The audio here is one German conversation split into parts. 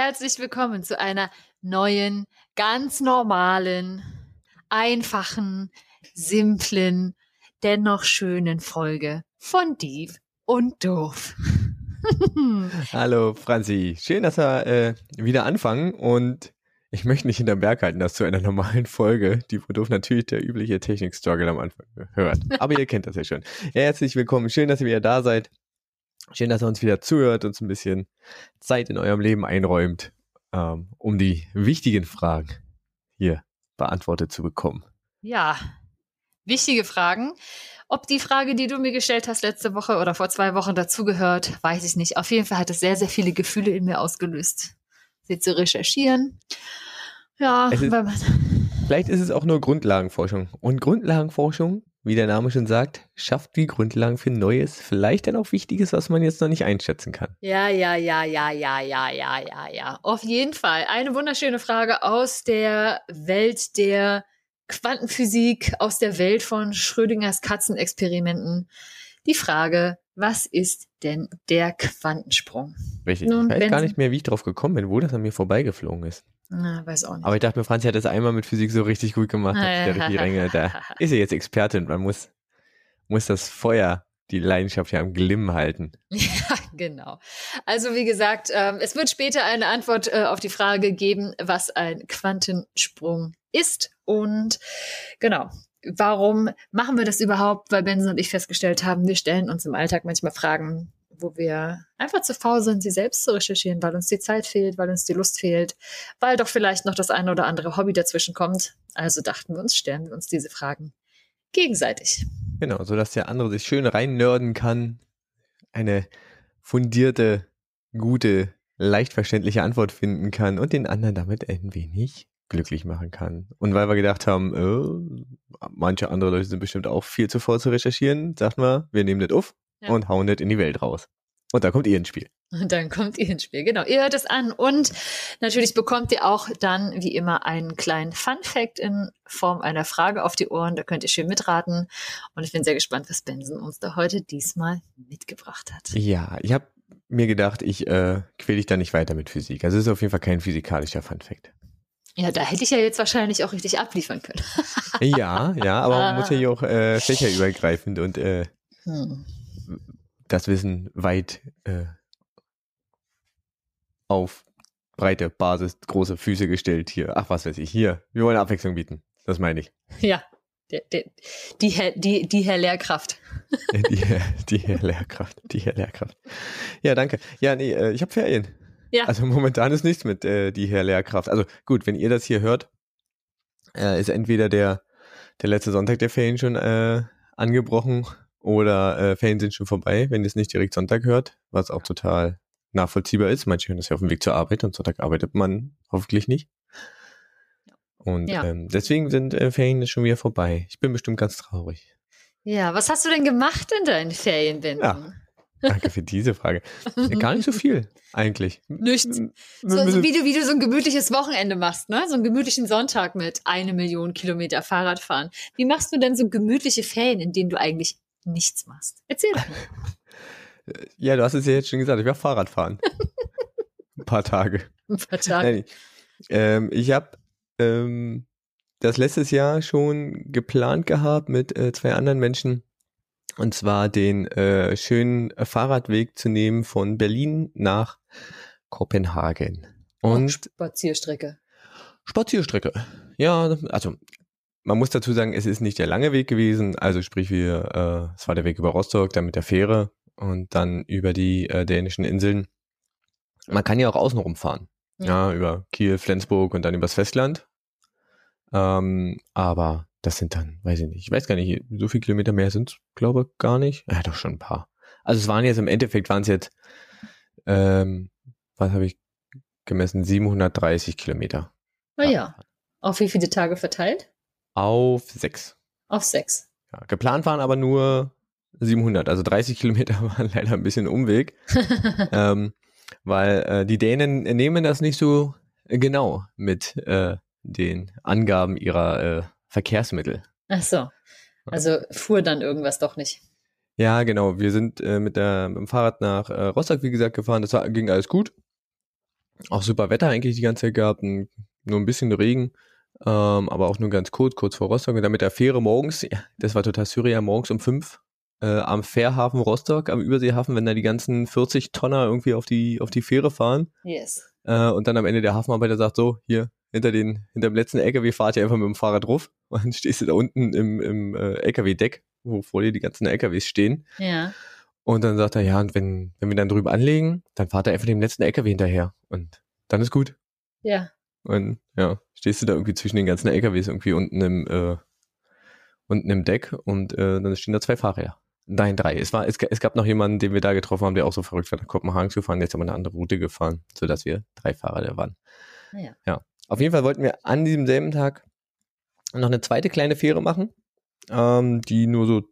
Herzlich willkommen zu einer neuen, ganz normalen, einfachen, simplen, dennoch schönen Folge von Dieb und Doof. Hallo Franzi, schön, dass wir äh, wieder anfangen und ich möchte nicht hinterm Berg halten, dass zu einer normalen Folge, die Doof natürlich der übliche Technik-Struggle am Anfang hört. Aber ihr kennt das ja schon. Herzlich willkommen, schön, dass ihr wieder da seid. Schön, dass ihr uns wieder zuhört, und ein bisschen Zeit in eurem Leben einräumt, ähm, um die wichtigen Fragen hier beantwortet zu bekommen. Ja, wichtige Fragen. Ob die Frage, die du mir gestellt hast letzte Woche oder vor zwei Wochen dazugehört, weiß ich nicht. Auf jeden Fall hat es sehr, sehr viele Gefühle in mir ausgelöst, sie zu recherchieren. Ja, ist- Vielleicht ist es auch nur Grundlagenforschung. Und Grundlagenforschung, wie der Name schon sagt, schafft die Grundlagen für Neues, vielleicht dann auch Wichtiges, was man jetzt noch nicht einschätzen kann. Ja, ja, ja, ja, ja, ja, ja, ja, ja. Auf jeden Fall. Eine wunderschöne Frage aus der Welt der Quantenphysik, aus der Welt von Schrödingers Katzenexperimenten. Die Frage, was ist denn der Quantensprung? Richtig. Nun, ich weiß gar nicht mehr, wie ich drauf gekommen bin, wo das an mir vorbeigeflogen ist. Na, weiß auch nicht. Aber ich dachte mir, Franzi hat das einmal mit Physik so richtig gut gemacht. Da ist sie jetzt Expertin. Man muss, muss das Feuer, die Leidenschaft ja am Glimm halten. Ja, genau. Also wie gesagt, ähm, es wird später eine Antwort äh, auf die Frage geben, was ein Quantensprung ist. Und genau, warum machen wir das überhaupt? Weil Benson und ich festgestellt haben, wir stellen uns im Alltag manchmal Fragen, wo wir einfach zu faul sind, sie selbst zu recherchieren, weil uns die Zeit fehlt, weil uns die Lust fehlt, weil doch vielleicht noch das eine oder andere Hobby dazwischen kommt. Also dachten wir uns, stellen wir uns diese Fragen gegenseitig. Genau, sodass der andere sich schön reinnörden kann, eine fundierte, gute, leicht verständliche Antwort finden kann und den anderen damit ein wenig glücklich machen kann. Und weil wir gedacht haben, äh, manche andere Leute sind bestimmt auch viel zu faul zu recherchieren, sagt man, wir nehmen das auf Ja. und hauen das in die Welt raus. Und da kommt ihr ins Spiel. Und dann kommt ihr ins Spiel. Genau, ihr hört es an. Und natürlich bekommt ihr auch dann, wie immer, einen kleinen Fun-Fact in Form einer Frage auf die Ohren. Da könnt ihr schön mitraten. Und ich bin sehr gespannt, was Benson uns da heute diesmal mitgebracht hat. Ja, ich habe mir gedacht, ich äh, quäl dich da nicht weiter mit Physik. Also es ist auf jeden Fall kein physikalischer Funfact. Ja, da hätte ich ja jetzt wahrscheinlich auch richtig abliefern können. ja, ja, aber man muss ja hier auch äh, fächerübergreifend und äh, Hm. Das Wissen weit äh, auf breite Basis, große Füße gestellt hier. Ach, was weiß ich, hier. Wir wollen Abwechslung bieten. Das meine ich. Ja, der, die, Herr, die, die Herr Lehrkraft. Die, die Lehrkraft, die Lehrkraft. Ja, danke. Ja, nee, äh, ich habe Ferien. Ja. Also momentan ist nichts mit äh, die Herr Lehrkraft. Also gut, wenn ihr das hier hört, äh, ist entweder der, der letzte Sonntag der Ferien schon äh, angebrochen oder äh, Ferien sind schon vorbei, wenn ihr es nicht direkt Sonntag hört, was auch total nachvollziehbar ist. Manche hören das ja auf dem Weg zur Arbeit und Sonntag arbeitet man hoffentlich nicht. Und Ja. ähm, deswegen sind äh, Ferien schon wieder vorbei. Ich bin bestimmt ganz traurig. Ja, was hast du denn gemacht in deinen Ferien, Benson? Ja. Danke für diese Frage. Äh, Gar nicht so viel, eigentlich. Nichts. M- So, so wie du, wie du so ein gemütliches Wochenende machst, ne? So einen gemütlichen Sonntag mit eine Million Kilometer Fahrradfahren. Wie machst du denn so gemütliche Ferien, in denen du eigentlich nichts machst? Erzähl doch mal. Ja, du hast es ja jetzt schon gesagt, ich war Fahrradfahren. Ein paar Tage. Ein paar Tage. Nein, ähm, ich habe ähm, das letztes Jahr schon geplant gehabt mit äh, zwei anderen Menschen. Und zwar den äh, schönen Fahrradweg zu nehmen von Berlin nach Kopenhagen. Und Spazierstrecke. Spazierstrecke. Ja, also man muss dazu sagen, es ist nicht der lange Weg gewesen. Also sprich, wir, äh, es war der Weg über Rostock, dann mit der Fähre und dann über die äh, dänischen Inseln. Man kann ja auch außenrum fahren. Ja, über Kiel, Flensburg und dann übers Festland. Ähm, aber das sind dann, weiß ich nicht, ich weiß gar nicht, so viele Kilometer mehr sind glaube gar nicht. Ja, doch schon ein paar. Also es waren jetzt im Endeffekt waren es jetzt, ähm, was habe ich gemessen, 730 Kilometer. Naja. Auf wie viele Tage verteilt? Auf sechs. Auf sechs. Ja, geplant waren aber nur 700, also 30 Kilometer waren leider ein bisschen Umweg, ähm, weil äh, die Dänen nehmen das nicht so genau mit äh, den Angaben ihrer äh, Verkehrsmittel. Ach so. Also fuhr dann irgendwas doch nicht. Ja, genau. Wir sind äh, mit, der, mit dem Fahrrad nach äh, Rostock, wie gesagt, gefahren. Das war, ging alles gut. Auch super Wetter eigentlich die ganze Zeit gehabt, nur ein bisschen Regen, ähm, aber auch nur ganz kurz, kurz vor Rostock. Und dann mit der Fähre morgens, ja, das war total surreal, morgens um fünf äh, am Fährhafen Rostock, am Überseehafen, wenn da die ganzen 40 Tonner irgendwie auf die, auf die Fähre fahren. Yes. Äh, und dann am Ende der Hafenarbeiter sagt so, hier, hinter den, hinter dem letzten LKW fahrt ihr einfach mit dem Fahrrad drauf und dann stehst du da unten im, im äh, LKW-Deck, wo vor dir die ganzen LKWs stehen. Ja. Und dann sagt er, ja, und wenn, wenn wir dann drüber anlegen, dann fahrt er einfach dem letzten LKW hinterher. Und dann ist gut. Ja. Und ja, stehst du da irgendwie zwischen den ganzen LKWs irgendwie unten im, äh, unten im Deck und äh, dann stehen da zwei Fahrer. Nein, drei. Es, war, es, es gab noch jemanden, den wir da getroffen haben, der auch so verrückt war, nach Kopenhagen zu fahren. Jetzt haben wir eine andere Route gefahren, sodass wir drei Fahrer da waren. Ja. ja. Auf jeden Fall wollten wir an diesem selben Tag noch eine zweite kleine Fähre machen, ähm, die nur so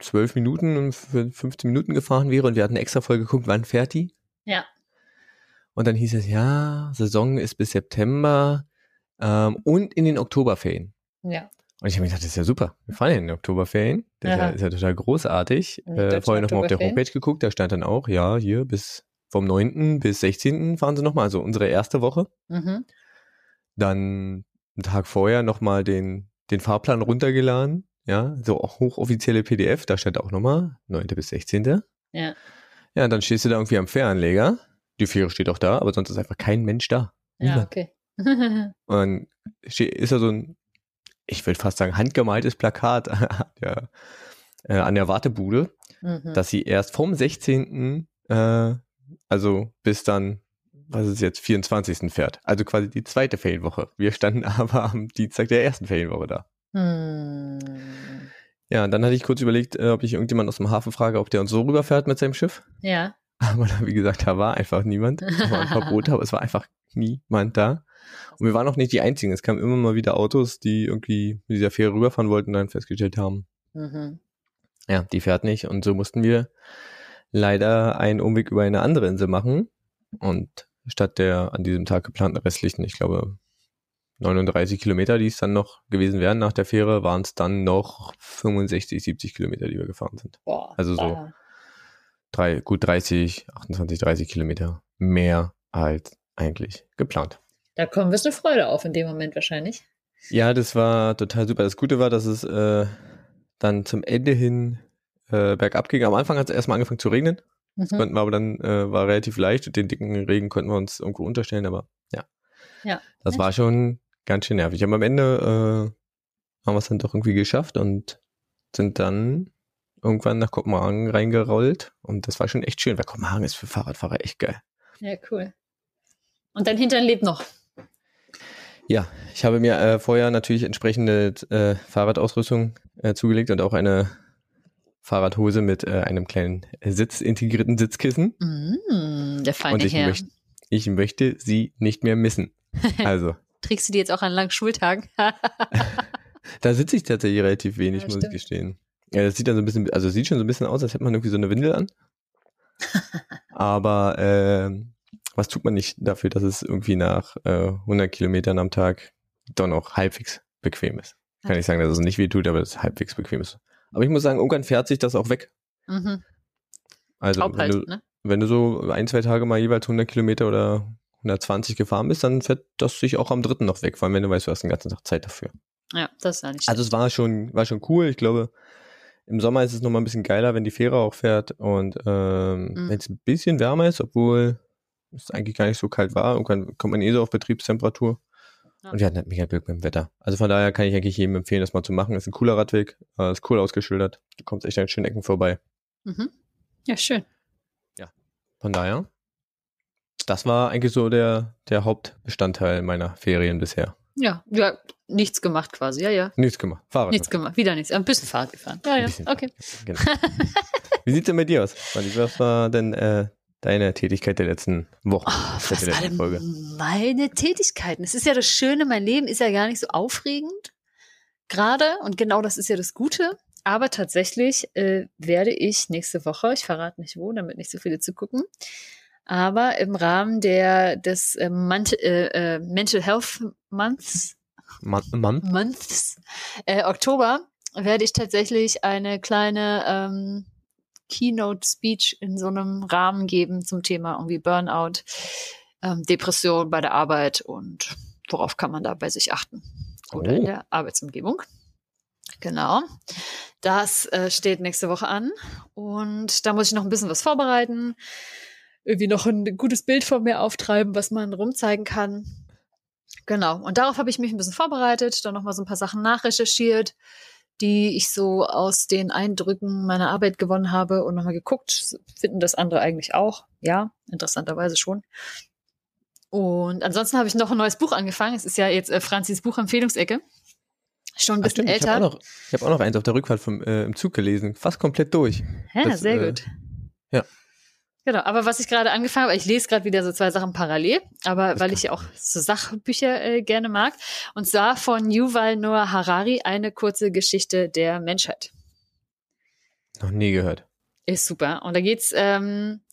zwölf Minuten, 15 Minuten gefahren wäre und wir hatten extra voll geguckt, wann fährt die. Ja. Und dann hieß es, ja, Saison ist bis September ähm, und in den Oktoberferien. Ja. Und ich habe mir gedacht, das ist ja super. Wir fahren ja in den Oktoberferien. Das ist ja, ist ja, total großartig. Äh, vorher nochmal auf der Homepage geguckt, da stand dann auch, ja, hier bis vom 9. bis 16. fahren sie nochmal, also unsere erste Woche. Mhm. Dann einen Tag vorher nochmal den, den Fahrplan runtergeladen. Ja, so auch hochoffizielle PDF, da stand auch nochmal 9. bis 16. Ja. Ja, dann stehst du da irgendwie am Fähranleger. Die Fähre steht auch da, aber sonst ist einfach kein Mensch da. Ja, okay. Und ist da so ein ich würde fast sagen, handgemaltes Plakat ja, äh, an der Wartebude, mhm. dass sie erst vom 16. Äh, also bis dann, was ist jetzt, 24. fährt. Also quasi die zweite Ferienwoche. Wir standen aber am Dienstag der ersten Ferienwoche da. Mhm. Ja, und dann hatte ich kurz überlegt, äh, ob ich irgendjemand aus dem Hafen frage, ob der uns so rüberfährt mit seinem Schiff. Ja. Aber wie gesagt, da war einfach niemand. Es war ein Verbot, aber es war einfach niemand da. Und wir waren auch nicht die Einzigen. Es kamen immer mal wieder Autos, die irgendwie mit dieser Fähre rüberfahren wollten und dann festgestellt haben, mhm. ja, die fährt nicht. Und so mussten wir leider einen Umweg über eine andere Insel machen. Und statt der an diesem Tag geplanten restlichen, ich glaube, 39 Kilometer, die es dann noch gewesen wären nach der Fähre, waren es dann noch 65, 70 Kilometer, die wir gefahren sind. Boah, also so drei, gut 30, 28, 30 Kilometer mehr als eigentlich geplant. Da kommen wir eine Freude auf in dem Moment wahrscheinlich. Ja, das war total super. Das Gute war, dass es äh, dann zum Ende hin äh, bergab ging. Am Anfang hat es erstmal angefangen zu regnen. Das mhm. konnten wir aber dann, äh, war relativ leicht. Den dicken Regen konnten wir uns irgendwo unterstellen, aber ja. Ja. Das echt? war schon ganz schön nervig. Aber am Ende äh, haben wir es dann doch irgendwie geschafft und sind dann irgendwann nach Kopenhagen reingerollt. Und das war schon echt schön, weil Kopenhagen ist für Fahrradfahrer echt geil. Ja, cool. Und dein Hintern lebt noch. Ja, ich habe mir äh, vorher natürlich entsprechende äh, Fahrradausrüstung äh, zugelegt und auch eine Fahrradhose mit äh, einem kleinen Sitz, integrierten Sitzkissen. Mm, der feine und ich Herr. Möcht, ich möchte sie nicht mehr missen. Also. Trägst du die jetzt auch an langen Schultagen? da sitze ich tatsächlich relativ wenig, Ja, muss ich gestehen. Ja, das sieht dann so ein bisschen, also es sieht schon so ein bisschen aus, als hätte man irgendwie so eine Windel an. Aber ähm, was tut man nicht dafür, dass es irgendwie nach äh, 100 Kilometern am Tag doch noch halbwegs bequem ist. Kann Ja. ich sagen, dass es nicht weh tut, aber es halbwegs bequem ist. Aber ich muss sagen, irgendwann fährt sich das auch weg. mhm. Also wenn, halt, du, ne? wenn du so ein, zwei Tage mal jeweils 100 Kilometer oder 120 gefahren bist, dann fährt das sich auch am dritten noch weg, vor allem wenn du weißt, du hast den ganzen Tag Zeit dafür. Ja, das ist ja nicht Also es war schon, war schon cool. Ich glaube, im Sommer ist es nochmal ein bisschen geiler, wenn die Fähre auch fährt und ähm, Mhm. wenn es ein bisschen wärmer ist, obwohl es eigentlich gar nicht so kalt war. Irgendwann kommt man eh so auf Betriebstemperatur. Ja. Und wir hatten halt mega Glück mit dem Wetter. Also von daher kann ich eigentlich jedem empfehlen, das mal zu machen. Ist ein cooler Radweg, äh, ist cool ausgeschildert. Du kommst echt an schönen Ecken vorbei. Mhm. Ja, schön. Von daher, das war eigentlich so der, der Hauptbestandteil meiner Ferien bisher. Ja, ja, nichts gemacht quasi. Ja, ja. Nichts gemacht. Fahrrad. Nichts gemacht. Wieder nichts. Ein bisschen Fahrrad gefahren. Ja, ja. Okay. Genau. Wie sieht's denn bei dir aus? Was war denn äh, deine Tätigkeit der letzten Woche? Oh, Seit was der letzten alle meine Tätigkeiten. Es ist ja das Schöne, mein Leben ist ja gar nicht so aufregend. Gerade, und genau das ist ja das Gute. Aber tatsächlich äh, werde ich nächste Woche, ich verrate nicht wo, damit nicht so viele zu gucken, aber im Rahmen der des äh, äh, äh, Mental Health Months, Mann, Mann? Months äh, Oktober werde ich tatsächlich eine kleine ähm, Keynote Speech in so einem Rahmen geben zum Thema irgendwie Burnout. ähm, Depression bei der Arbeit und worauf kann man da bei sich achten oder Oh. in der Arbeitsumgebung. Genau. Das äh, steht nächste Woche an und da muss ich noch ein bisschen was vorbereiten, irgendwie noch ein gutes Bild von mir auftreiben, was man rumzeigen kann. Genau. Und darauf habe ich mich ein bisschen vorbereitet, dann nochmal so ein paar Sachen nachrecherchiert, die ich so aus den Eindrücken meiner Arbeit gewonnen habe und nochmal geguckt, finden das andere eigentlich auch? Ja, interessanterweise schon. Und ansonsten habe ich noch ein neues Buch angefangen. Es ist ja jetzt äh, Franzis Buchempfehlungsecke. Schon ein bisschen stimmt, ich älter. habe auch, noch- ich hab auch noch eins auf der Rückfahrt vom, äh, im Zug gelesen. Fast komplett durch. Ja, Das, sehr äh, gut. ja. Genau, aber was ich gerade angefangen habe, ich lese gerade wieder so zwei Sachen parallel, aber weil ich ja auch so Sachbücher äh, gerne mag. Und zwar von Yuval Noah Harari, eine kurze Geschichte der Menschheit. Noch nie gehört. Ist super. Und da geht's, ähm, äh,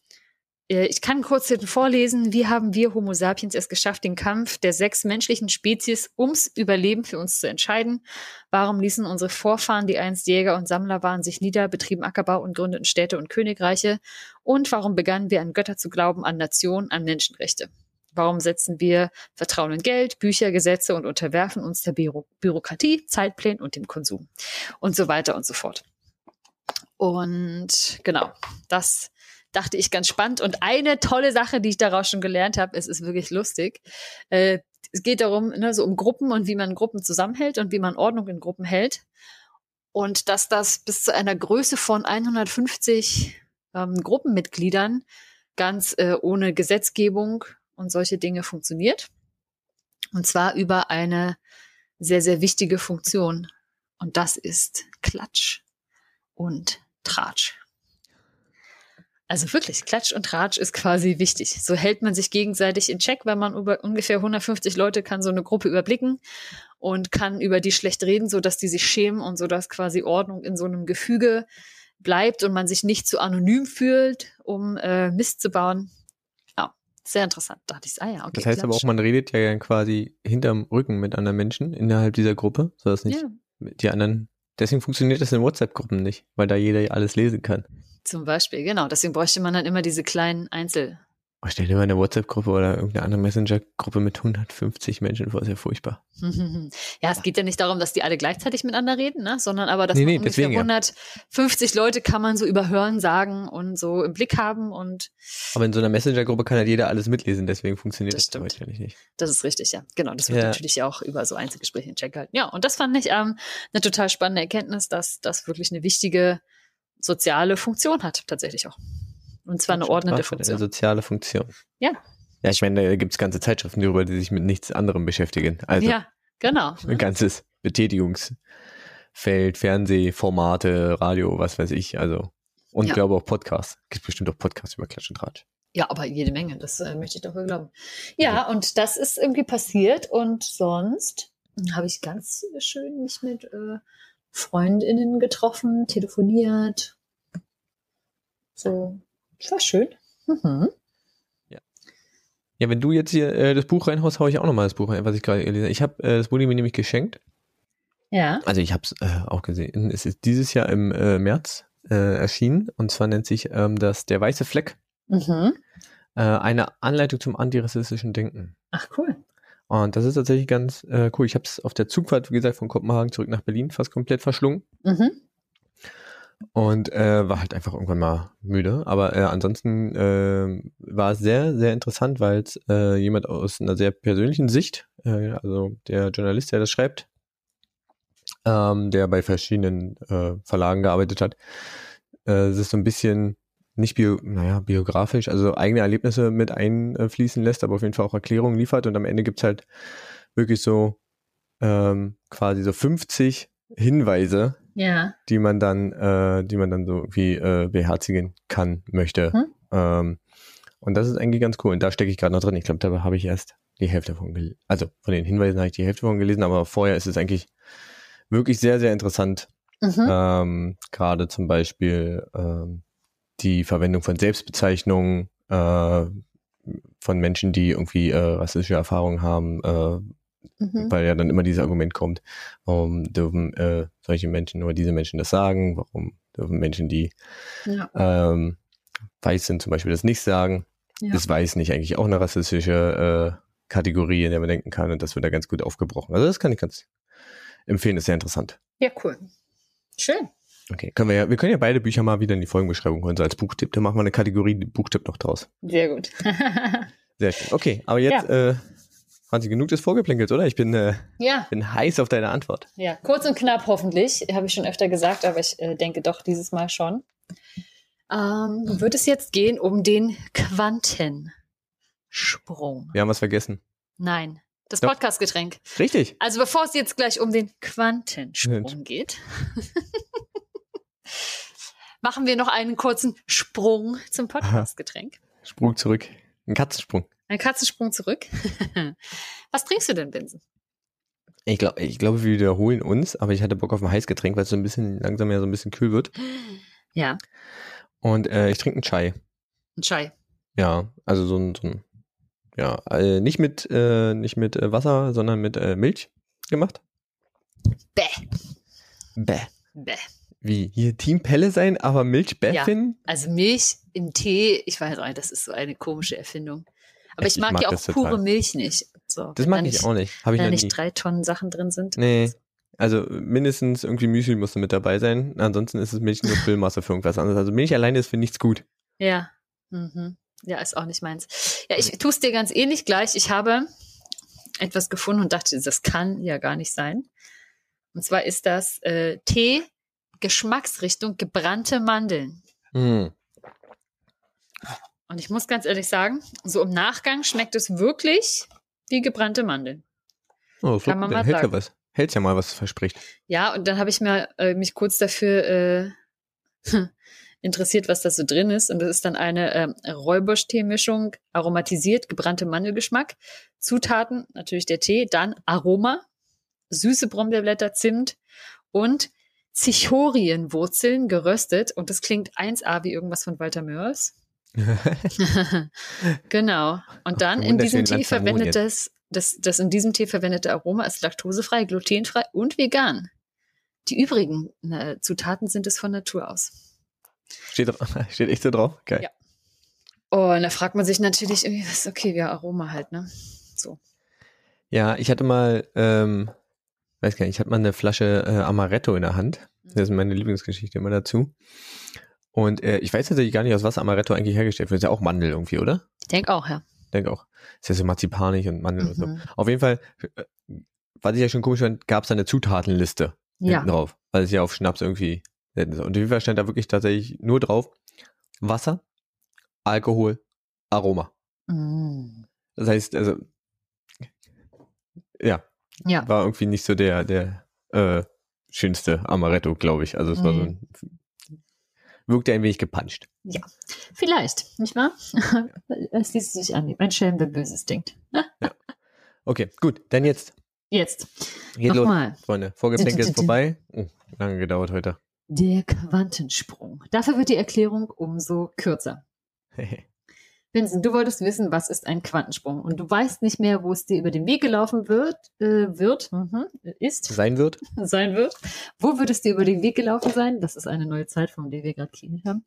ich kann kurz vorlesen, wie haben wir Homo sapiens es geschafft, den Kampf der sechs menschlichen Spezies ums Überleben für uns zu entscheiden? Warum ließen unsere Vorfahren, die einst Jäger und Sammler waren, sich nieder, betrieben Ackerbau und gründeten Städte und Königreiche? Und warum begannen wir an Götter zu glauben, an Nationen, an Menschenrechte? Warum setzen wir Vertrauen in Geld, Bücher, Gesetze und unterwerfen uns der Büro Bürokratie, Zeitplänen und dem Konsum? Und so weiter und so fort. Und genau, das dachte ich ganz spannend. Und eine tolle Sache, die ich daraus schon gelernt habe, es ist wirklich lustig. Äh, es geht darum, ne, so um Gruppen und wie man Gruppen zusammenhält und wie man Ordnung in Gruppen hält. Und dass das bis zu einer Größe von 150 ähm, Gruppenmitgliedern ganz äh, ohne Gesetzgebung und solche Dinge funktioniert. Und zwar über eine sehr, sehr wichtige Funktion. Und das ist Klatsch und Tratsch. Also wirklich, Klatsch und Tratsch ist quasi wichtig. So hält man sich gegenseitig in Check, weil man über ungefähr 150 Leute kann so eine Gruppe überblicken und kann über die schlecht reden, so dass die sich schämen und so dass quasi Ordnung in so einem Gefüge bleibt und man sich nicht zu anonym fühlt, um äh, Mist zu bauen. Ja, sehr interessant. Da dachte ich, ah ja, okay. Das heißt aber auch, Klatsch. man redet ja dann quasi hinterm Rücken mit anderen Menschen innerhalb dieser Gruppe, sodass nicht ja, die anderen. Deswegen funktioniert das in WhatsApp-Gruppen nicht, weil da jeder alles lesen kann. Zum Beispiel, genau. Deswegen bräuchte man dann immer diese kleinen Einzel. Oh, stell dir mal eine WhatsApp-Gruppe oder irgendeine andere Messenger-Gruppe mit 150 Menschen vor, ist ja furchtbar. ja, es geht ja nicht darum, dass die alle gleichzeitig miteinander reden, ne? sondern aber, dass Nee, man nee, ungefähr deswegen ja. 150 Leute kann man so überhören, sagen und so im Blick haben und Aber in so einer Messenger-Gruppe kann halt jeder alles mitlesen, deswegen funktioniert Das das, wahrscheinlich nicht. das ist richtig, ja. Genau, das wird Ja. natürlich auch über so Einzelgespräche in Check halten. Ja, und das fand ich ähm, eine total spannende Erkenntnis, dass das wirklich eine wichtige soziale Funktion hat, tatsächlich auch. Und zwar eine ordnende krass, Eine Funktion. soziale Funktion. Ja. Ja, ich meine, da gibt's ganze Zeitschriften darüber, die sich mit nichts anderem beschäftigen. Also ja, genau. ein ganzes Betätigungsfeld, Fernsehformate, Radio, was weiß ich. Also und Ja. glaube auch Podcasts. Gibt bestimmt auch Podcasts über Klatsch und Tratsch. Ja, aber jede Menge, das äh, möchte ich doch wohl glauben. Ja, und das ist irgendwie passiert und sonst habe ich ganz schön mich mit äh, Freundinnen getroffen, telefoniert. So, das war schön. Mhm. Ja, wenn du jetzt hier äh, das Buch reinhaust, hau ich auch nochmal das Buch rein, was ich gerade gelesen habe. Ich habe, äh, das wurde mir nämlich geschenkt. Ja. Also ich habe es äh, auch gesehen. Es ist dieses Jahr im äh, März äh, erschienen. Und zwar nennt sich ähm, das Der weiße Fleck. Mhm. Äh, eine Anleitung zum antirassistischen Denken. Ach, cool. Und das ist tatsächlich ganz äh, cool. Ich habe es auf der Zugfahrt, wie gesagt, von Kopenhagen zurück nach Berlin fast komplett verschlungen. Mhm. Und äh, war halt einfach irgendwann mal müde. Aber äh, ansonsten äh, war es sehr, sehr interessant, weil es äh, jemand aus einer sehr persönlichen Sicht, äh, also der Journalist, der das schreibt, ähm, der bei verschiedenen äh, Verlagen gearbeitet hat, äh, es ist so ein bisschen nicht bio, naja, biografisch, also eigene Erlebnisse mit einfließen lässt, aber auf jeden Fall auch Erklärungen liefert und am Ende gibt's halt wirklich so ähm, quasi so 50 Hinweise, Ja. die man dann, äh, die man dann so irgendwie äh, beherzigen kann, möchte. Hm. Ähm, und das ist eigentlich ganz cool. Und da stecke ich gerade noch drin. Ich glaube, da habe ich erst die Hälfte von gelesen. Also von den Hinweisen habe ich die Hälfte von gelesen, aber vorher ist es eigentlich wirklich sehr, sehr interessant. Mhm. Ähm, gerade zum Beispiel ähm, die Verwendung von Selbstbezeichnungen äh, von Menschen, die irgendwie äh, rassistische Erfahrungen haben, äh, Mhm. weil ja dann immer dieses Argument kommt, warum dürfen äh, solche Menschen nur diese Menschen das sagen, warum dürfen Menschen, die Ja. ähm, weiß sind, zum Beispiel das nicht sagen. Ja. ist weiß nicht eigentlich auch eine rassistische äh, Kategorie, in der man denken kann und das wird da ganz gut aufgebrochen. Also das kann ich ganz empfehlen, ist sehr interessant. Ja, cool. Schön. Okay, können wir ja, wir können ja beide Bücher mal wieder in die Folgenbeschreibung holen, so als Buchtipp, dann machen wir eine Kategorie Buchtipp noch draus. Sehr gut. Sehr schön. Okay, aber jetzt, äh, Franzi, genug des Vorgeplänkels, oder? Ich bin, äh, ja, bin heiß auf deine Antwort. ja, kurz und knapp hoffentlich, habe ich schon öfter gesagt, aber ich äh, denke doch dieses Mal schon. Ähm, wird es jetzt gehen um den Quantensprung? Wir haben was vergessen. Nein, das. Podcastgetränk. Richtig. Also bevor es jetzt gleich um den Quantensprung geht, machen wir noch einen kurzen Sprung zum Podcastgetränk. Sprung zurück. Ein Katzensprung. Ein Katzensprung zurück. Was trinkst du denn, Binsen? Ich glaube, ich glaube, wir wiederholen uns, aber ich hatte Bock auf ein Heißgetränk, weil es so ein bisschen langsam ja so ein bisschen kühl wird. Ja, Und äh, ich trinke einen Chai. ein Chai. Ja, also so ein, so ein ja, äh, nicht mit, äh, nicht mit äh, Wasser, sondern mit äh, Milch gemacht. Bäh. Bäh. Bäh. Wie? Hier Team Pelle sein, aber Milch bäh Ja. Also Milch im Tee, ich weiß auch nicht, das ist so eine komische Erfindung. Aber ich Ich mag, mag ja auch pure total. Milch nicht. So, Das mag ich auch nicht. Habe ich Wenn da nicht nie. drei Tonnen Sachen drin sind. Nee. Also mindestens irgendwie Müsli musste mit dabei sein. Ansonsten ist es Milch nur Füllmasse für irgendwas anderes. Also Milch alleine ist für nichts gut. Ja. Mhm. Ja, ist auch nicht meins. Ja, ich tue es dir ganz ähnlich gleich. Ich habe etwas gefunden und dachte, das kann ja gar nicht sein. Und zwar ist das äh, Tee, Geschmacksrichtung, gebrannte Mandeln. Hm. Und ich muss ganz ehrlich sagen, so im Nachgang schmeckt es wirklich wie gebrannte Mandeln. Oh, so, Kann man mal hält ja sagen. was. Hält ja mal, was verspricht. Ja, und dann habe ich mir, äh, mich kurz dafür äh, interessiert, was das so drin ist. Und das ist dann eine ähm, Räubusch-Tee-Mischung, aromatisiert, gebrannte Mandelgeschmack. Zutaten, natürlich der Tee, dann Aroma, süße Brombeerblätter, Zimt und Zichorienwurzeln geröstet. Und das klingt 1A wie irgendwas von Walter Mörs. genau. Und dann in diesem Tee verwendet das, das, das in diesem Tee verwendete Aroma ist laktosefrei, glutenfrei und vegan. Die übrigen äh, Zutaten sind es von Natur aus. steht, steht echt so drauf? Geil. Ja. Und da fragt man sich natürlich irgendwie, was okay, ja, Aroma halt, ne? So. Ja, ich hatte mal, ähm, weiß gar nicht, ich hatte mal eine Flasche äh, Amaretto in der Hand. Das ist meine Lieblingsgeschichte immer dazu. Und äh, ich weiß tatsächlich gar nicht, aus was Amaretto eigentlich hergestellt wird. Ist ja auch Mandel irgendwie, oder? Ich denke auch, ja. Denke auch. Ist ja so marzipanig und Mandel und so. Mhm. Auf jeden Fall, äh, was ich ja schon komisch fand, gab es da eine Zutatenliste Ja. hinten drauf, weil es ja auf Schnaps irgendwie selten ist. Und auf jeden Fall stand da wirklich tatsächlich nur drauf Wasser, Alkohol, Aroma. Mm. Das heißt, also ja, Ja. war irgendwie nicht so der, der äh, schönste Amaretto, glaube ich. Also es war so ein, wirkte ein wenig gepanscht. Vielleicht, nicht wahr? Es liest sich an, ein Schelm, der Böses denkt. Okay, gut, dann jetzt. Jetzt, Geht los, nochmal. Freunde. Vorgeplänkel ist vorbei. Oh, lange gedauert heute. Der Quantensprung. Dafür wird die Erklärung umso kürzer. Vincent, du wolltest wissen, was ist ein Quantensprung? Und du weißt nicht mehr, wo es dir über den Weg gelaufen wird, äh, wird, mhm, ist, Sein wird. sein wird. Wo wird es dir über den Weg gelaufen sein? Das ist eine neue Zeitform, die wir gerade kreiert haben.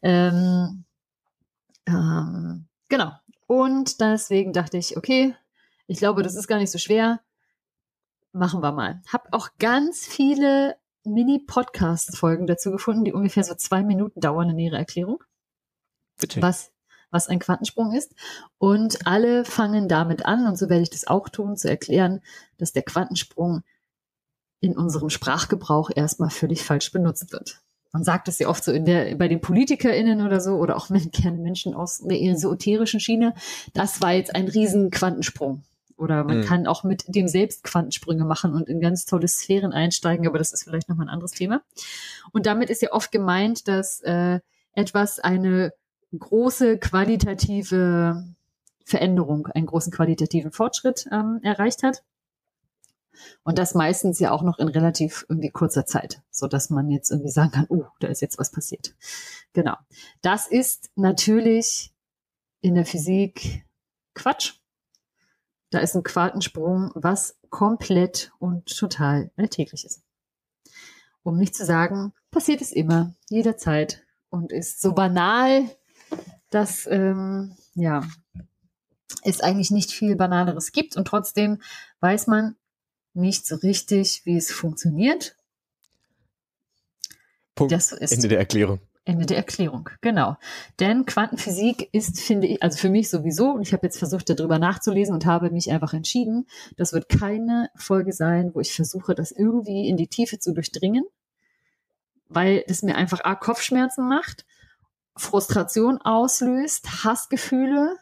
Ähm, ähm, genau. Und deswegen dachte ich, okay, ich glaube, das ist gar nicht so schwer. Machen wir mal. Hab auch ganz viele Mini-Podcast-Folgen dazu gefunden, die ungefähr so zwei Minuten dauern in ihrer Erklärung Bitte. was, was ein Quantensprung ist. Und alle fangen damit an, und so werde ich das auch tun, zu erklären, dass der Quantensprung in unserem Sprachgebrauch erstmal völlig falsch benutzt wird. Man sagt es ja oft so in der, bei den PolitikerInnen oder so, oder auch mit gerne Menschen aus der esoterischen Schiene. Das war jetzt ein riesen Quantensprung. Oder man Mhm. kann auch mit dem selbst Quantensprünge machen und in ganz tolle Sphären einsteigen, aber das ist vielleicht nochmal ein anderes Thema. Und damit ist ja oft gemeint, dass äh, etwas eine große qualitative Veränderung, einen großen qualitativen Fortschritt ähm, erreicht hat. Und das meistens ja auch noch in relativ irgendwie kurzer Zeit, so dass man jetzt irgendwie sagen kann, oh, da ist jetzt was passiert. Genau. Das ist natürlich in der Physik Quatsch. Da ist ein Quantensprung, was komplett und total alltäglich ist. Um nicht zu sagen, passiert es immer, jederzeit und ist so banal, dass ähm, ja, es eigentlich nicht viel Banaleres gibt und trotzdem weiß man nicht so richtig, wie es funktioniert. Punkt. Das ist Ende der Erklärung. Ende der Erklärung, genau. Denn Quantenphysik ist, finde ich, also für mich sowieso, und ich habe jetzt versucht, darüber nachzulesen und habe mich einfach entschieden, das wird keine Folge sein, wo ich versuche, das irgendwie in die Tiefe zu durchdringen, weil es mir einfach A, Kopfschmerzen macht, Frustration auslöst, Hassgefühle,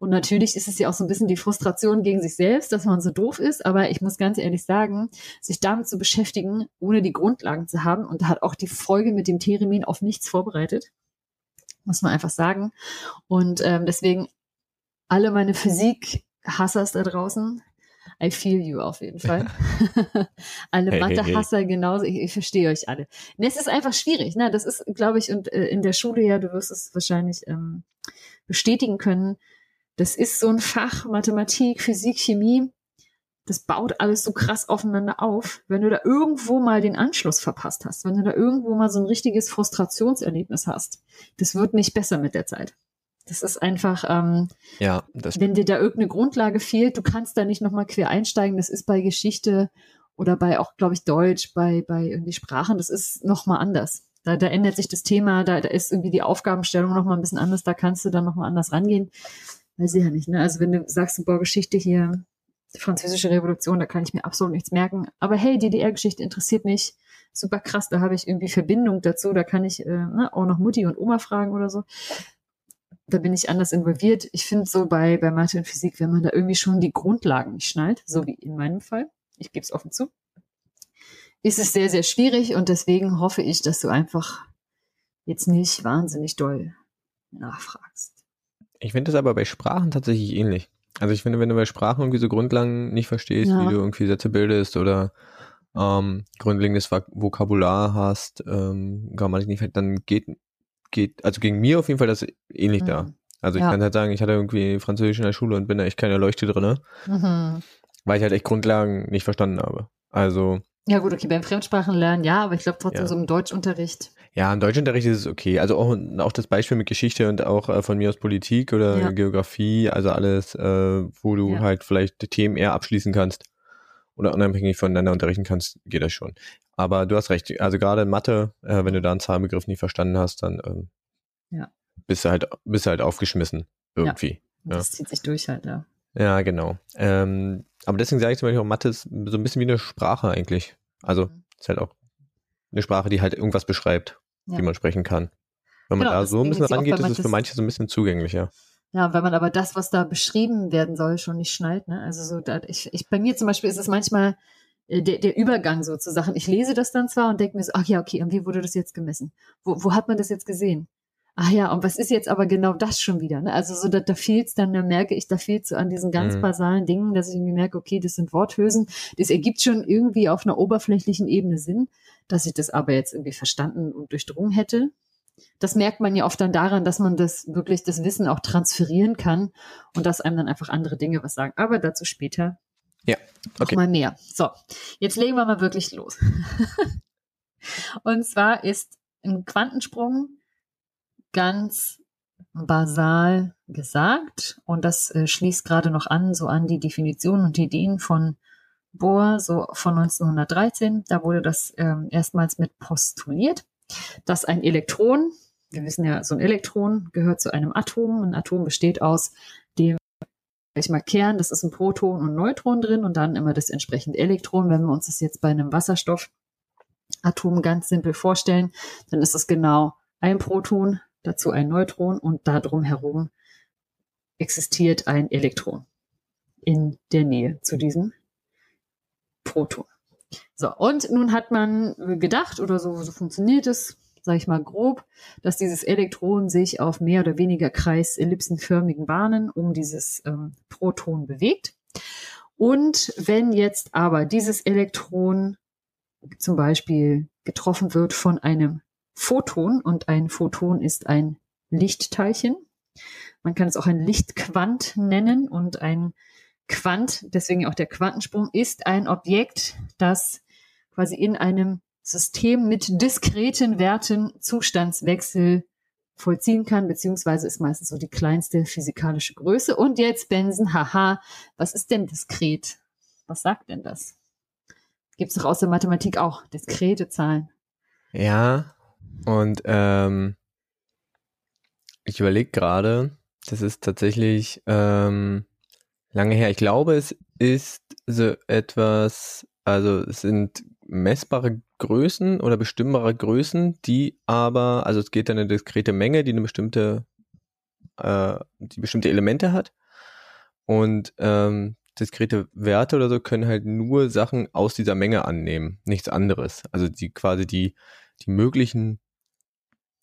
und natürlich ist es ja auch so ein bisschen die Frustration gegen sich selbst, dass man so doof ist. Aber ich muss ganz ehrlich sagen, sich damit zu beschäftigen, ohne die Grundlagen zu haben, und da hat auch die Folge mit dem Theremin auf nichts vorbereitet, muss man einfach sagen. Und ähm, deswegen alle meine Physik-Hassers da draußen, I feel you auf jeden Fall. alle hey, Mathe-Hasser hey, hey. genauso. Ich, ich, verstehe euch alle. Und es ist einfach schwierig. Ne? Das ist, glaube ich, und äh, in der Schule ja, du wirst es wahrscheinlich ähm, bestätigen können. Das ist so ein Fach, Mathematik, Physik, Chemie. Das baut alles so krass aufeinander auf. Wenn du da irgendwo mal den Anschluss verpasst hast, wenn du da irgendwo mal so ein richtiges Frustrationserlebnis hast, das wird nicht besser mit der Zeit. Das ist einfach, ähm, ja, wenn dir da irgendeine Grundlage fehlt, du kannst da nicht nochmal quer einsteigen. Das ist bei Geschichte oder bei auch, glaube ich, Deutsch, bei, bei irgendwie Sprachen, das ist nochmal anders. Da, da ändert sich das Thema, da, da ist irgendwie die Aufgabenstellung nochmal ein bisschen anders, da kannst du dann nochmal anders rangehen weiß ich ja nicht, ne? Also wenn du sagst, boah, Geschichte hier, französische Revolution, da kann ich mir absolut nichts merken. Aber hey, DDR-Geschichte interessiert mich. Super krass, da habe ich irgendwie Verbindung dazu. Da kann ich äh, ne, auch noch Mutti und Oma fragen oder so. Da bin ich anders involviert. Ich finde so bei, bei Mathe und Physik, wenn man da irgendwie schon die Grundlagen nicht schnallt, so wie in meinem Fall, ich gebe es offen zu, ist es sehr, sehr schwierig und deswegen hoffe ich, dass du einfach jetzt nicht wahnsinnig doll nachfragst. Ich finde das aber bei Sprachen tatsächlich ähnlich. Also ich finde, wenn du bei Sprachen irgendwie so Grundlagen nicht verstehst, ja. wie du irgendwie Sätze bildest oder ähm, grundlegendes Vokabular hast, ähm, Grammatik nicht, dann geht, geht, also gegen mir auf jeden Fall das ähnlich mhm. da. Also ich ja. kann halt sagen, ich hatte irgendwie Französisch in der Schule und bin da echt keine Leuchte drin, mhm. weil ich halt echt Grundlagen nicht verstanden habe. Also ja gut, okay, beim Fremdsprachenlernen ja, aber ich glaube trotzdem ja. so im Deutschunterricht. Ja, im Deutschunterricht ist es okay. Also auch, auch das Beispiel mit Geschichte und auch äh, von mir aus Politik oder ja. Geografie, also alles, äh, wo du halt vielleicht Themen eher abschließen kannst oder unabhängig voneinander unterrichten kannst, geht das schon. Aber du hast recht, also gerade in Mathe, äh, wenn du da einen Zahlenbegriff nicht verstanden hast, dann ähm, ja. bist du halt, bist du halt aufgeschmissen irgendwie. Ja. Das zieht sich durch halt, ja. Ja, genau. Ähm, aber deswegen sage ich zum Beispiel auch, Mathe ist so ein bisschen wie eine Sprache eigentlich. Also mhm. ist halt auch eine Sprache, die halt irgendwas beschreibt, ja. wie man sprechen kann. Wenn man genau, da so ein bisschen rangeht, ist es für manche so ein bisschen zugänglicher. Ja, wenn man aber das, was da beschrieben werden soll, schon nicht schnallt. Ne? Also so, da, ich, ich, bei mir zum Beispiel ist es manchmal äh, der, der Übergang so zu Sachen. Ich lese das dann zwar und denke mir so, ach ja, okay, und wie wurde das jetzt gemessen? Wo, wo hat man das jetzt gesehen? ach ja, und was ist jetzt aber genau das schon wieder? Ne? Also so, da, da fehlt's dann, da merke ich, da fehlt so an diesen ganz mhm. basalen Dingen, dass ich irgendwie merke, okay, das sind Worthülsen. Das ergibt schon irgendwie auf einer oberflächlichen Ebene Sinn, dass ich das aber jetzt irgendwie verstanden und durchdrungen hätte. Das merkt man ja oft dann daran, dass man das wirklich, das Wissen auch transferieren kann und dass einem dann einfach andere Dinge was sagen. Aber dazu später ja, okay. noch mal mehr. So, jetzt legen wir mal wirklich los. und zwar ist ein Quantensprung ganz basal gesagt und das äh, schließt gerade noch an, so an die Definition und Ideen von Bohr, so von 1913. Da wurde das ähm, erstmals mit postuliert, dass ein Elektron, wir wissen ja, so ein Elektron gehört zu einem Atom. Ein Atom besteht aus dem ich mal Kern, das ist ein Proton und Neutron drin und dann immer das entsprechende Elektron. Wenn wir uns das jetzt bei einem Wasserstoffatom ganz simpel vorstellen, dann ist es genau ein Proton dazu ein Neutron und darum herum existiert ein Elektron in der Nähe zu diesem Proton. So, und nun hat man gedacht, oder so, so funktioniert es, sage ich mal grob, dass dieses Elektron sich auf mehr oder weniger kreisellipsenförmigen Bahnen um dieses ähm, Proton bewegt. Und wenn jetzt aber dieses Elektron zum Beispiel getroffen wird von einem Photon und ein Photon ist ein Lichtteilchen. Man kann es auch ein Lichtquant nennen und ein Quant, deswegen auch der Quantensprung, ist ein Objekt, das quasi in einem System mit diskreten Werten Zustandswechsel vollziehen kann, beziehungsweise ist meistens so die kleinste physikalische Größe. Und jetzt Benson, haha, was ist denn diskret? Was sagt denn das? Gibt es doch aus der Mathematik auch diskrete Zahlen. Ja, und ähm, ich überlege gerade, das ist tatsächlich ähm, lange her. Ich glaube, es ist so etwas, also es sind messbare Größen oder bestimmbare Größen, die aber, also es geht dann eine diskrete Menge, die eine bestimmte, äh, die bestimmte Elemente hat. Und ähm, diskrete Werte oder so können halt nur Sachen aus dieser Menge annehmen, nichts anderes. Also die quasi die, die möglichen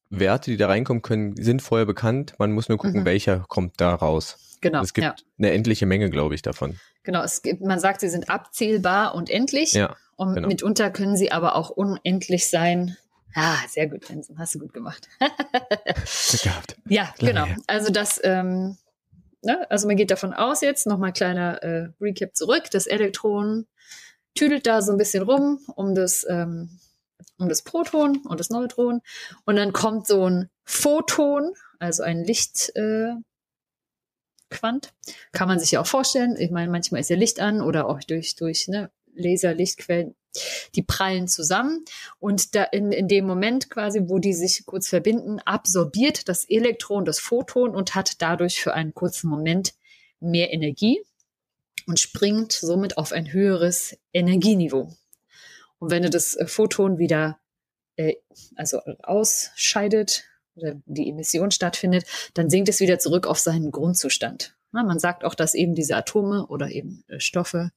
Werte, die da reinkommen können, sind vorher bekannt. Man muss nur gucken, mhm. welcher kommt da raus. Genau. Es gibt ja. eine endliche Menge, glaube ich, davon. Genau, es gibt, man sagt, sie sind abzählbar und endlich. Ja. Und genau. mitunter können sie aber auch unendlich sein. Ah, sehr gut, Benson, hast du gut gemacht. Glück gehabt. Ja, genau. Also das, ähm, ne, also man geht davon aus jetzt, nochmal kleiner äh, Recap zurück, das Elektron tüdelt da so ein bisschen rum um das, ähm, um das Proton und das Neutron und dann kommt so ein Photon, also ein Licht, äh, Quant. Kann man sich ja auch vorstellen. Ich meine, manchmal ist ja Licht an oder auch durch, durch ne, Laser, Lichtquellen, die prallen zusammen und da in, in dem Moment quasi, wo die sich kurz verbinden, absorbiert das Elektron das Photon und hat dadurch für einen kurzen Moment mehr Energie und springt somit auf ein höheres Energieniveau. Und wenn du das äh, Photon wieder äh, also ausscheidet oder die Emission stattfindet, dann sinkt es wieder zurück auf seinen Grundzustand. Ja, man sagt auch, dass eben diese Atome oder eben äh, Stoffe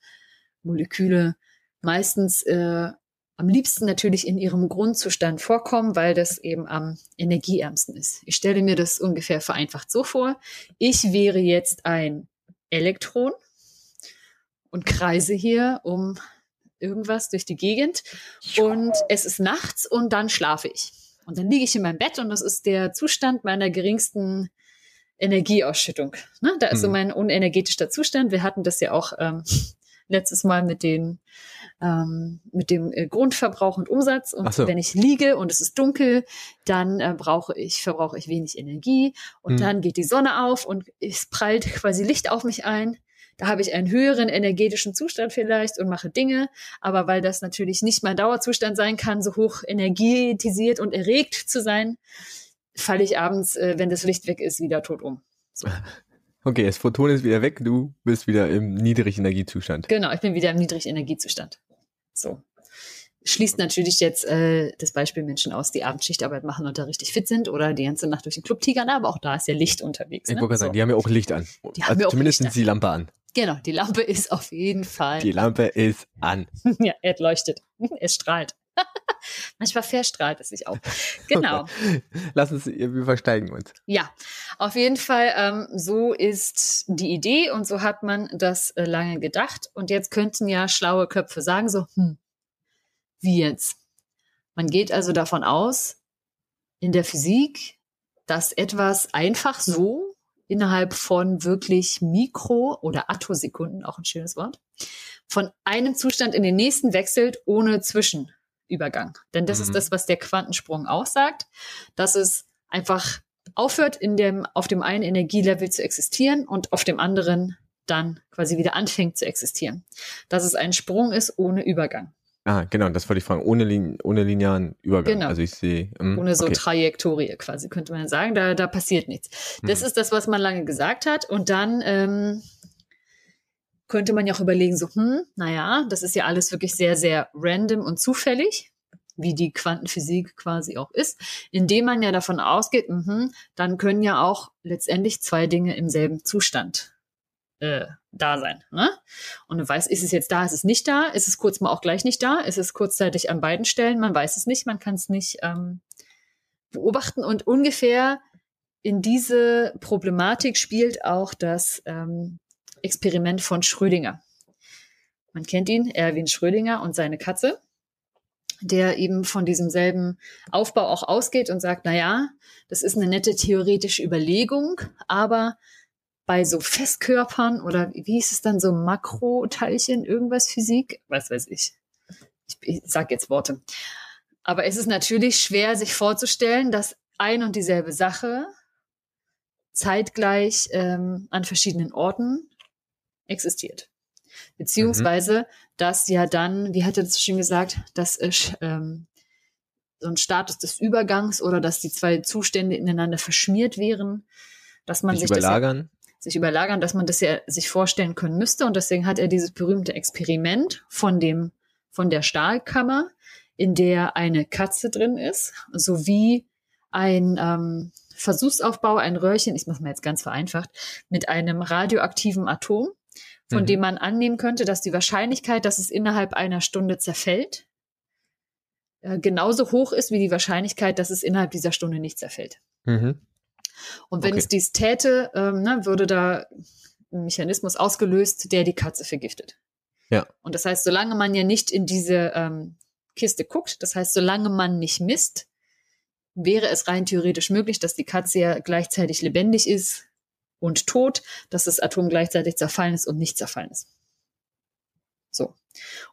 Moleküle meistens äh, am liebsten natürlich in ihrem Grundzustand vorkommen, weil das eben am energieärmsten ist. Ich stelle mir das ungefähr vereinfacht so vor. Ich wäre jetzt ein Elektron und kreise hier um irgendwas durch die Gegend und es ist nachts und dann schlafe ich. Und dann liege ich in meinem Bett und das ist der Zustand meiner geringsten Energieausschüttung. Ne? Da ist so mein unenergetischer Zustand. Wir hatten das ja auch ähm, letztes Mal mit den ähm, mit dem äh, Grundverbrauch und Umsatz. Und so. wenn ich liege und es ist dunkel, dann äh, brauche ich, verbrauche ich wenig Energie und hm. dann geht die Sonne auf und es prallt quasi Licht auf mich ein. Da habe ich einen höheren energetischen Zustand vielleicht und mache Dinge. Aber weil das natürlich nicht mein Dauerzustand sein kann, so hoch energetisiert und erregt zu sein, falle ich abends, äh, wenn das Licht weg ist, wieder tot um. So. Okay, das Photon ist wieder weg, du bist wieder im Niedrigenergiezustand. Genau, ich bin wieder im Niedrigenergiezustand. So. Schließt natürlich jetzt äh, das Beispiel Menschen aus, die Abendschichtarbeit machen und da richtig fit sind oder die ganze Nacht durch den Club tigern, aber auch da ist ja Licht unterwegs. Ich ne? wollte so. sagen, die haben ja auch Licht an. Die haben also ja auch zumindest Licht die Lampe an. Genau, die Lampe ist auf jeden Fall. Die Lampe ist an. ja, er leuchtet. Es strahlt. Manchmal verstrahlt es sich auch. Genau. Lass uns, wir versteigen uns. Ja, auf jeden Fall, ähm, so ist die Idee und so hat man das äh, lange gedacht. Und jetzt könnten ja schlaue Köpfe sagen so, hm, wie jetzt? Man geht also davon aus, in der Physik, dass etwas einfach so innerhalb von wirklich Mikro- oder Attosekunden, auch ein schönes Wort, von einem Zustand in den nächsten wechselt ohne Zwischen. Übergang. Denn das mhm. ist das, was der Quantensprung aussagt, dass es einfach aufhört, in dem, auf dem einen Energielevel zu existieren und auf dem anderen dann quasi wieder anfängt zu existieren. Dass es ein Sprung ist ohne Übergang. Ah, genau, das wollte ich fragen. Ohne, Lin ohne linearen Übergang. Genau. Also ich sehe. Mm, ohne so okay. Trajektorie quasi, könnte man sagen. Da, da passiert nichts. Das mhm. ist das, was man lange gesagt hat. Und dann ähm, könnte man ja auch überlegen, so, hm, naja, das ist ja alles wirklich sehr, sehr random und zufällig, wie die Quantenphysik quasi auch ist, indem man ja davon ausgeht, mh, dann können ja auch letztendlich zwei Dinge im selben Zustand äh, da sein. Ne? Und du weißt, ist es jetzt da, ist es nicht da, ist es kurz mal auch gleich nicht da, ist es kurzzeitig an beiden Stellen, man weiß es nicht, man kann es nicht ähm, beobachten und ungefähr in diese Problematik spielt auch das ähm, Experiment von Schrödinger. Man kennt ihn, Erwin Schrödinger und seine Katze, der eben von diesem selben Aufbau auch ausgeht und sagt, na ja, das ist eine nette theoretische Überlegung, aber bei so Festkörpern oder wie hieß es dann, so Makroteilchen, irgendwas Physik, was weiß ich. Ich, ich sag jetzt Worte. Aber es ist natürlich schwer, sich vorzustellen, dass ein und dieselbe Sache zeitgleich ähm, an verschiedenen Orten existiert. Beziehungsweise, mhm. dass ja dann, wie hat er das schon gesagt, dass es ähm, so ein Status des Übergangs oder dass die zwei Zustände ineinander verschmiert wären, dass man sich, sich überlagern. Sich überlagern, dass man das ja sich vorstellen können müsste. Und deswegen hat er dieses berühmte Experiment von dem, von der Stahlkammer, in der eine Katze drin ist, sowie ein ähm, Versuchsaufbau, ein Röhrchen, ich mache mal jetzt ganz vereinfacht, mit einem radioaktiven Atom, von mhm. dem man annehmen könnte, dass die Wahrscheinlichkeit, dass es innerhalb einer Stunde zerfällt, äh, genauso hoch ist wie die Wahrscheinlichkeit, dass es innerhalb dieser Stunde nicht zerfällt. Mhm. Und wenn okay. es dies täte, ähm, ne, würde da ein Mechanismus ausgelöst, der die Katze vergiftet. Ja. Und das heißt, solange man ja nicht in diese ähm, Kiste guckt, das heißt, solange man nicht misst, wäre es rein theoretisch möglich, dass die Katze ja gleichzeitig lebendig ist und tot, dass das Atom gleichzeitig zerfallen ist und nicht zerfallen ist. So.